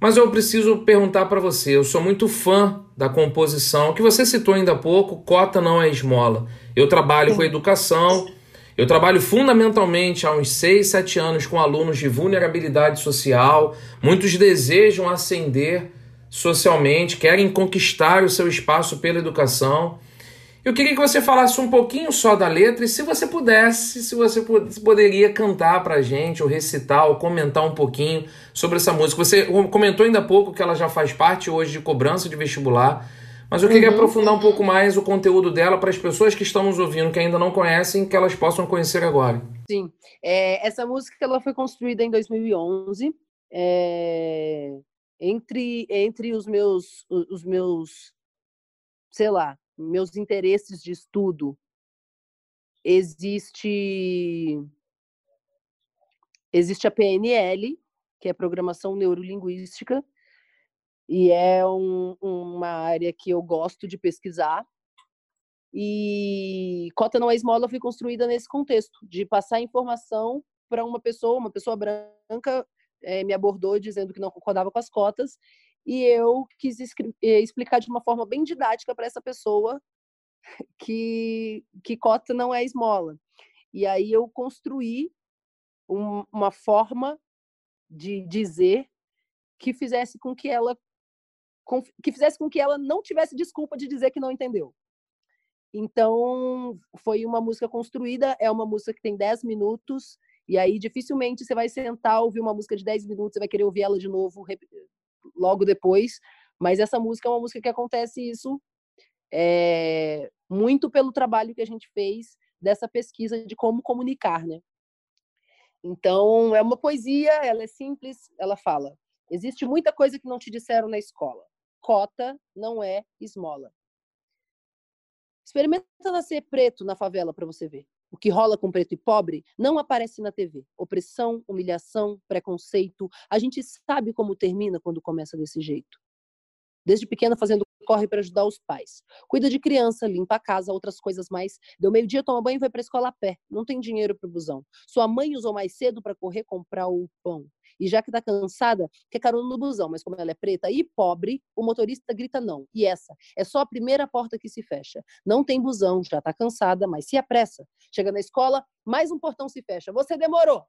Mas eu preciso perguntar para você, eu sou muito fã da composição que você citou ainda há pouco, cota não é esmola. Eu trabalho com educação, eu trabalho fundamentalmente há uns 6, 7 anos com alunos de vulnerabilidade social. Muitos desejam ascender socialmente, querem conquistar o seu espaço pela educação. Eu queria que você falasse um pouquinho só da letra e se você pudesse, se você poderia cantar pra gente, ou recitar, ou comentar um pouquinho sobre essa música. Você comentou ainda há pouco que ela já faz parte hoje de cobrança de vestibular. Mas eu queria uhum. aprofundar um pouco mais o conteúdo dela para as pessoas que estão nos ouvindo, que ainda não conhecem, que elas possam conhecer agora. Sim. É, essa música ela foi construída em 2011. É, entre, entre os meus, os meus, sei lá, meus interesses de estudo, existe existe a PNL, que é Programação Neurolinguística, e é um, uma área que eu gosto de pesquisar. E Cota Não é Esmola foi construída nesse contexto, de passar informação para uma pessoa, uma pessoa branca é, me abordou dizendo que não concordava com as cotas, e eu quis eh, explicar de uma forma bem didática para essa pessoa que, que cota não é esmola. E aí eu construí um, uma forma de dizer que fizesse com que ela que fizesse com que ela não tivesse desculpa de dizer que não entendeu. Então, foi uma música construída, é uma música que tem 10 minutos, e aí dificilmente você vai sentar, ouvir uma música de 10 minutos, você vai querer ouvir ela de novo logo depois. Mas essa música é uma música que acontece isso é, muito pelo trabalho que a gente fez dessa pesquisa de como comunicar, né? Então, é uma poesia, ela é simples, ela fala: existe muita coisa que não te disseram na escola cota não é esmola. Experimenta nascer preto na favela para você ver. O que rola com preto e pobre não aparece na TV. Opressão, humilhação, preconceito. A gente sabe como termina quando começa desse jeito. Desde pequena fazendo corre para ajudar os pais. Cuida de criança, limpa a casa, outras coisas mais. Deu meio-dia, toma banho e vai para a escola a pé. Não tem dinheiro para o busão. Sua mãe usou mais cedo para correr comprar o pão. E já que tá cansada, quer carona no busão, mas como ela é preta e pobre, o motorista grita não. E essa é só a primeira porta que se fecha. Não tem busão, já tá cansada, mas se apressa. Chega na escola, mais um portão se fecha. Você demorou.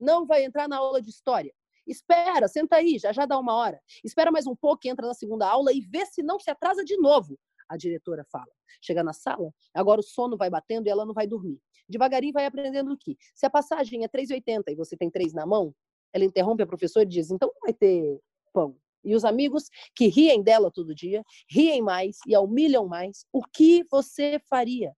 Não vai entrar na aula de história. Espera, senta aí, já já dá uma hora. Espera mais um pouco, entra na segunda aula e vê se não se atrasa de novo. A diretora fala. Chega na sala, agora o sono vai batendo e ela não vai dormir. Devagarinho vai aprendendo que? Se a passagem é 3,80 e você tem três na mão, ela interrompe a professora e diz: então não vai ter pão. E os amigos que riem dela todo dia, riem mais e a humilham mais, o que você faria?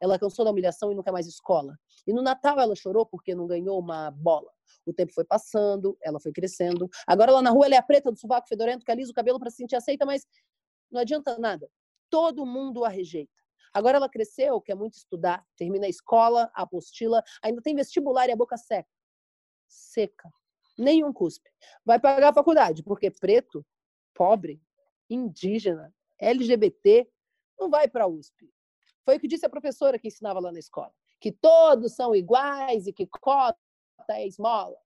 Ela cansou da humilhação e não quer mais escola. E no Natal ela chorou porque não ganhou uma bola. O tempo foi passando, ela foi crescendo. Agora lá na rua ela é a preta do sovaco fedorento que alisa o cabelo para se sentir aceita, mas não adianta nada. Todo mundo a rejeita. Agora ela cresceu, quer muito estudar, termina a escola, a apostila, ainda tem vestibular e a boca seca. Seca. Nenhum cuspe. Vai pagar a faculdade, porque preto, pobre, indígena, LGBT, não vai para a USP. Foi o que disse a professora que ensinava lá na escola, que todos são iguais e que cota é esmola.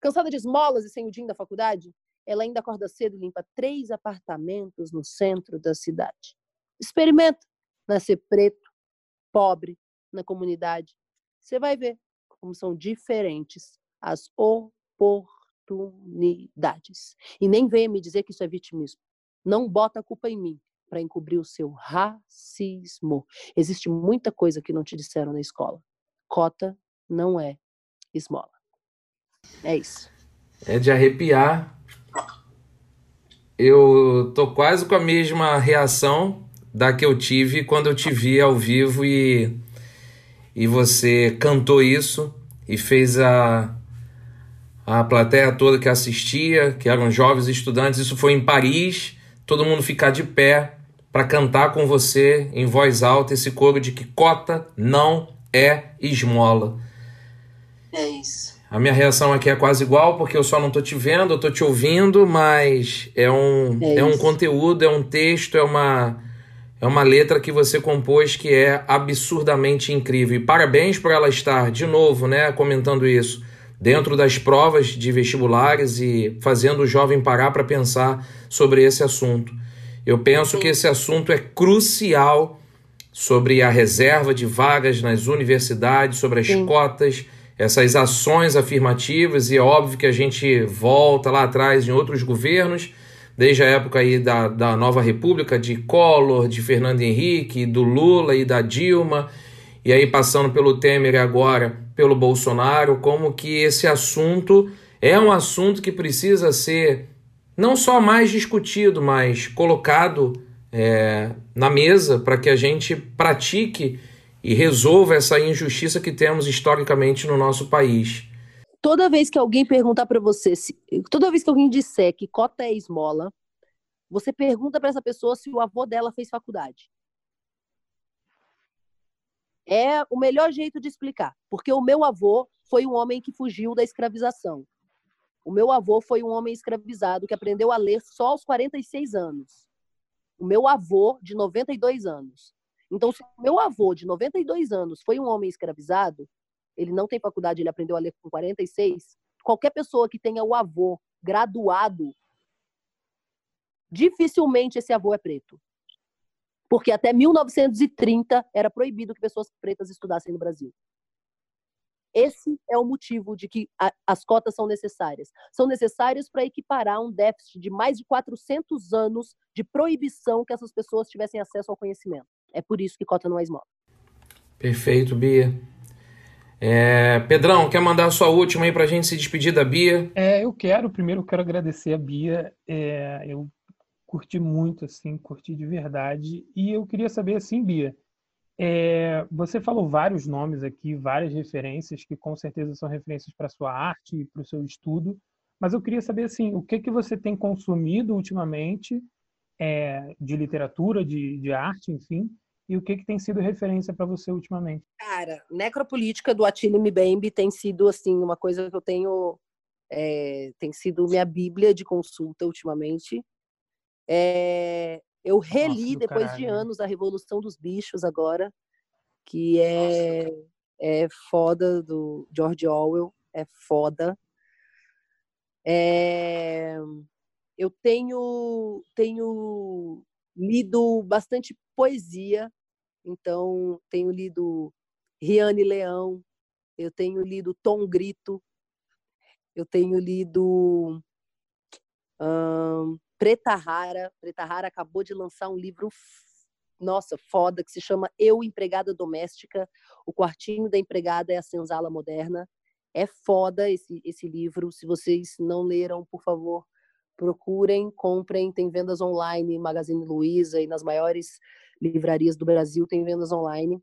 Cansada de esmolas e sem o din da faculdade, ela ainda acorda cedo e limpa três apartamentos no centro da cidade. Experimenta nascer preto, pobre, na comunidade. Você vai ver como são diferentes as oportunidades. E nem venha me dizer que isso é vitimismo. Não bota a culpa em mim para encobrir o seu racismo. Existe muita coisa que não te disseram na escola. Cota não é esmola. É isso. É de arrepiar. Eu tô quase com a mesma reação da que eu tive quando eu te vi ao vivo e, e você cantou isso e fez a, a plateia toda que assistia, que eram jovens estudantes. Isso foi em Paris, todo mundo ficar de pé para cantar com você em voz alta esse coro de que cota não é esmola. É isso. A minha reação aqui é quase igual, porque eu só não tô te vendo, eu tô te ouvindo, mas é um, é, é um conteúdo, é um texto, é uma, é uma letra que você compôs que é absurdamente incrível. E parabéns por ela estar, de novo, né, comentando isso, dentro das provas de vestibulares e fazendo o jovem parar para pensar sobre esse assunto. Eu penso que esse assunto é crucial sobre a reserva de vagas nas universidades, sobre as Sim. cotas, essas ações afirmativas, e é óbvio que a gente volta lá atrás em outros governos, desde a época aí da, da nova república, de Collor, de Fernando Henrique, do Lula e da Dilma, e aí passando pelo Temer agora pelo Bolsonaro, como que esse assunto é um assunto que precisa ser não só mais discutido, mas colocado é, na mesa para que a gente pratique e resolva essa injustiça que temos historicamente no nosso país. Toda vez que alguém perguntar para você, se, toda vez que alguém disser que cota é esmola, você pergunta para essa pessoa se o avô dela fez faculdade. É o melhor jeito de explicar, porque o meu avô foi um homem que fugiu da escravização. O meu avô foi um homem escravizado que aprendeu a ler só aos 46 anos. O meu avô, de 92 anos. Então, se o meu avô, de 92 anos, foi um homem escravizado, ele não tem faculdade, ele aprendeu a ler com 46. Qualquer pessoa que tenha o avô graduado, dificilmente esse avô é preto. Porque até 1930 era proibido que pessoas pretas estudassem no Brasil. Esse é o motivo de que a, as cotas são necessárias. São necessárias para equiparar um déficit de mais de 400 anos de proibição que essas pessoas tivessem acesso ao conhecimento. É por isso que cota não é esmola. Perfeito, Bia. É, Pedrão, quer mandar a sua última aí para a gente se despedir da Bia? É, eu quero. Primeiro, eu quero agradecer a Bia. É, eu curti muito, assim, curti de verdade. E eu queria saber, assim, Bia, é, você falou vários nomes aqui, várias referências, que com certeza são referências para sua arte e para o seu estudo, mas eu queria saber assim, o que, que você tem consumido ultimamente é, de literatura, de, de arte, enfim, e o que, que tem sido referência para você ultimamente? Cara, Necropolítica do Attila Mbembe tem sido assim uma coisa que eu tenho é, tem sido minha bíblia de consulta ultimamente. É, eu reli, Nossa, depois caralho. de anos, A Revolução dos Bichos agora, que é, é foda, do George Orwell, é foda. É, eu tenho, tenho lido bastante poesia, então tenho lido Riane Leão, eu tenho lido Tom Grito, eu tenho lido hum, Preta Rara. Preta Rara acabou de lançar um livro, nossa, foda, que se chama Eu, Empregada Doméstica. O quartinho da empregada é a senzala moderna. É foda esse, esse livro. Se vocês não leram, por favor, procurem, comprem. Tem vendas online, Magazine Luiza e nas maiores livrarias do Brasil tem vendas online.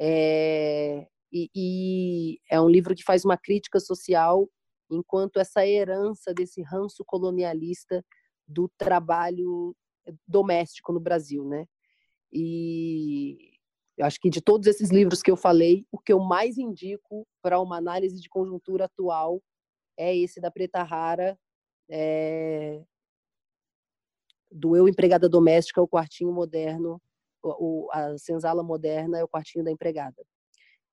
É, e, e é um livro que faz uma crítica social enquanto essa herança desse ranço colonialista do trabalho doméstico no Brasil, né? E eu acho que de todos esses livros que eu falei, o que eu mais indico para uma análise de conjuntura atual é esse da Preta Rara, é... do Eu Empregada Doméstica, o Quartinho Moderno, o, a Senzala Moderna é o Quartinho da Empregada.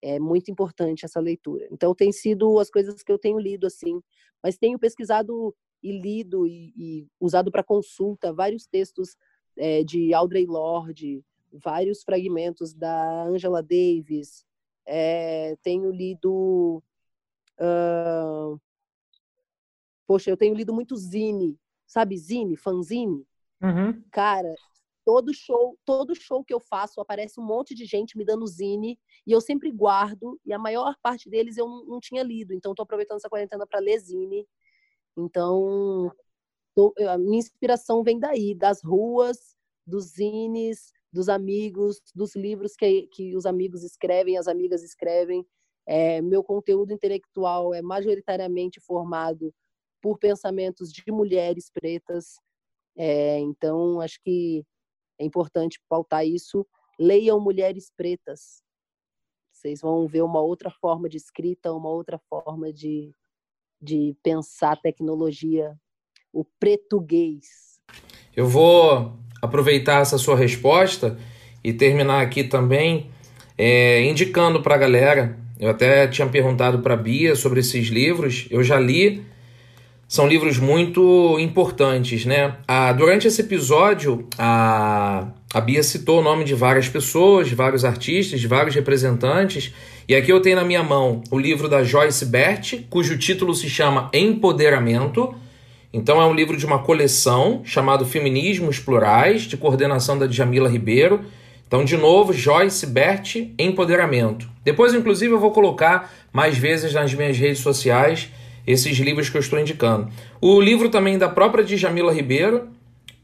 É muito importante essa leitura. Então, tem sido as coisas que eu tenho lido, assim, mas tenho pesquisado e lido e, e usado para consulta vários textos é, de Audrey Lorde, vários fragmentos da Angela Davis, é, tenho lido. Uh, poxa, eu tenho lido muito Zine, sabe Zine, fanzine? Uhum. Cara, todo show, todo show que eu faço aparece um monte de gente me dando zine e eu sempre guardo e a maior parte deles eu não, não tinha lido, então estou aproveitando essa quarentena para ler zine. Então, a minha inspiração vem daí, das ruas, dos zines, dos amigos, dos livros que, que os amigos escrevem, as amigas escrevem. É, meu conteúdo intelectual é majoritariamente formado por pensamentos de mulheres pretas. É, então, acho que é importante pautar isso. Leiam Mulheres Pretas. Vocês vão ver uma outra forma de escrita, uma outra forma de, de pensar tecnologia, o português. Eu vou aproveitar essa sua resposta e terminar aqui também é, indicando para a galera. Eu até tinha perguntado para a Bia sobre esses livros. Eu já li são livros muito importantes, né? Ah, durante esse episódio, a, a Bia citou o nome de várias pessoas, de vários artistas, de vários representantes, e aqui eu tenho na minha mão o livro da Joyce Bert, cujo título se chama Empoderamento. Então é um livro de uma coleção chamado Feminismos Plurais, de coordenação da Djamila Ribeiro. Então, de novo, Joyce Bert, Empoderamento. Depois, inclusive, eu vou colocar mais vezes nas minhas redes sociais esses livros que eu estou indicando. O livro também da própria Djamila Ribeiro,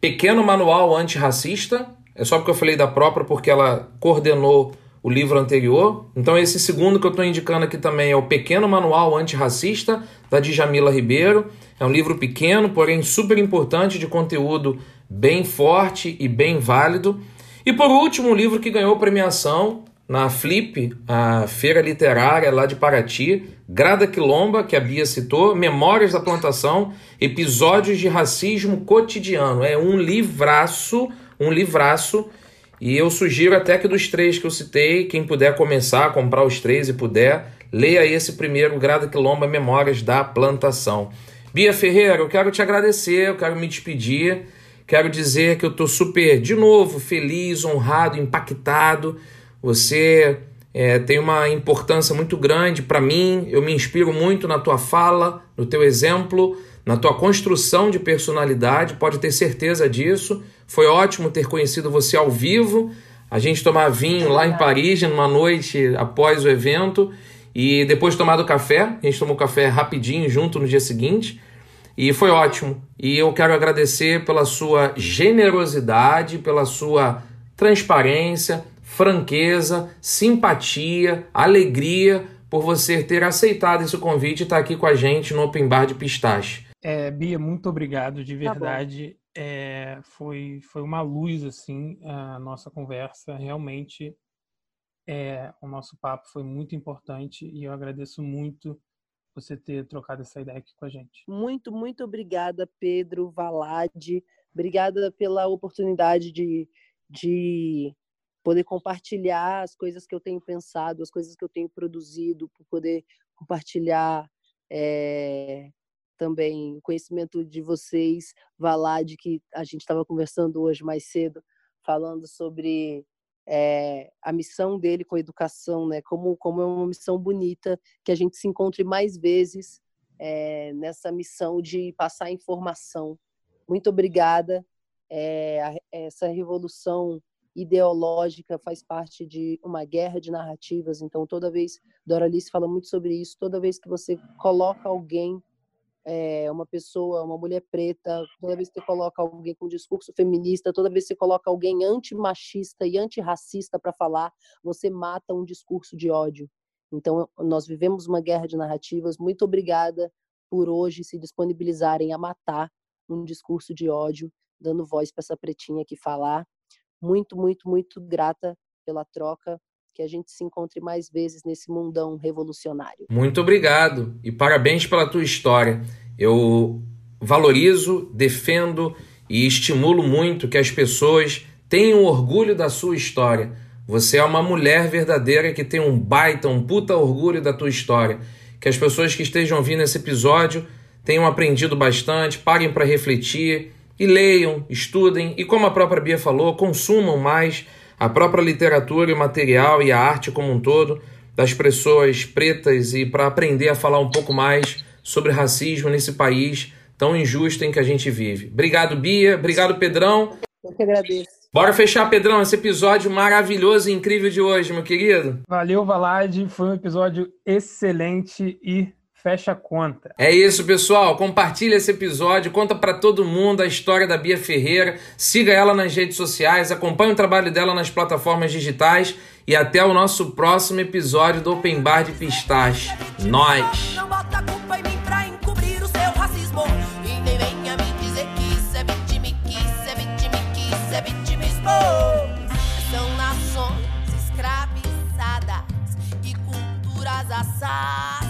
Pequeno Manual Antirracista, é só porque eu falei da própria, porque ela coordenou o livro anterior. Então, esse segundo que eu estou indicando aqui também é o Pequeno Manual Antirracista, da Djamila Ribeiro. É um livro pequeno, porém super importante, de conteúdo bem forte e bem válido. E por último, um livro que ganhou premiação na Flip, a feira literária lá de Paraty, Grada Quilomba, que a Bia citou, Memórias da Plantação, Episódios de Racismo Cotidiano. É um livraço, um livraço, e eu sugiro até que dos três que eu citei, quem puder começar a comprar os três e puder, leia esse primeiro, Grada Quilomba, Memórias da Plantação. Bia Ferreira, eu quero te agradecer, eu quero me despedir, quero dizer que eu estou super, de novo, feliz, honrado, impactado você é, tem uma importância muito grande para mim. Eu me inspiro muito na tua fala, no teu exemplo, na tua construção de personalidade. Pode ter certeza disso. Foi ótimo ter conhecido você ao vivo. A gente tomar vinho lá em Paris, numa noite após o evento. E depois de tomar do café, a gente tomou café rapidinho junto no dia seguinte. E foi ótimo. E eu quero agradecer pela sua generosidade, pela sua transparência, franqueza, simpatia, alegria por você ter aceitado esse convite e estar aqui com a gente no Open Bar de Pistache. É, Bia, muito obrigado, de tá verdade. Tá é, foi, foi uma luz, assim, a nossa conversa. Realmente, é, o nosso papo foi muito importante e eu agradeço muito você ter trocado essa ideia aqui com a gente. Muito, muito obrigada, Pedro Valade. Obrigada pela oportunidade de, de poder compartilhar as coisas que eu tenho pensado, as coisas que eu tenho produzido, por poder compartilhar é, também o conhecimento de vocês, Valade, que a gente estava conversando hoje mais cedo, falando sobre é, a missão dele com a educação, né? Como, como é uma missão bonita, que a gente se encontre mais vezes é, nessa missão de passar informação. Muito obrigada. É, essa revolução ideológica, faz parte de uma guerra de narrativas. Então, toda vez, Doralice fala muito sobre isso, toda vez que você coloca alguém é, uma pessoa, uma mulher preta, toda vez que você coloca alguém com discurso feminista, toda vez que você coloca alguém antimachista e antirracista para falar, você mata um discurso de ódio. Então, nós vivemos uma guerra de narrativas. Muito obrigada por hoje se disponibilizarem a matar um discurso de ódio, dando voz para essa pretinha aqui falar. Muito, muito, muito grata pela troca. Que a gente se encontre mais vezes nesse mundão revolucionário. Muito obrigado e parabéns pela tua história. Eu valorizo, defendo e estimulo muito que as pessoas tenham orgulho da sua história. Você é uma mulher verdadeira que tem um baita, um puta orgulho da tua história. Que as pessoas que estejam ouvindo esse episódio tenham aprendido bastante, parem para refletir e leiam, estudem e, como a própria Bia falou, consumam mais a própria literatura e o material e a arte como um todo das pessoas pretas e para aprender a falar um pouco mais sobre racismo nesse país tão injusto em que a gente vive. Obrigado, Bia. Obrigado, Pedrão. Eu que agradeço. Bora fechar, Pedrão, esse episódio maravilhoso e incrível de hoje, meu querido. Valeu, Valade. Foi um episódio excelente e fecha a conta. É isso, pessoal. Compartilha esse episódio, conta para todo mundo a história da Bia Ferreira, siga ela nas redes sociais, acompanhe o trabalho dela nas plataformas digitais e até o nosso próximo episódio do Open Bar de Pistache. Nós. Não bota a culpa em mim pra encobrir o seu racismo. E nem venha me dizer que isso é vitimique, isso é vitimique, isso é vitimismo. São nações escravizadas e culturas assadas.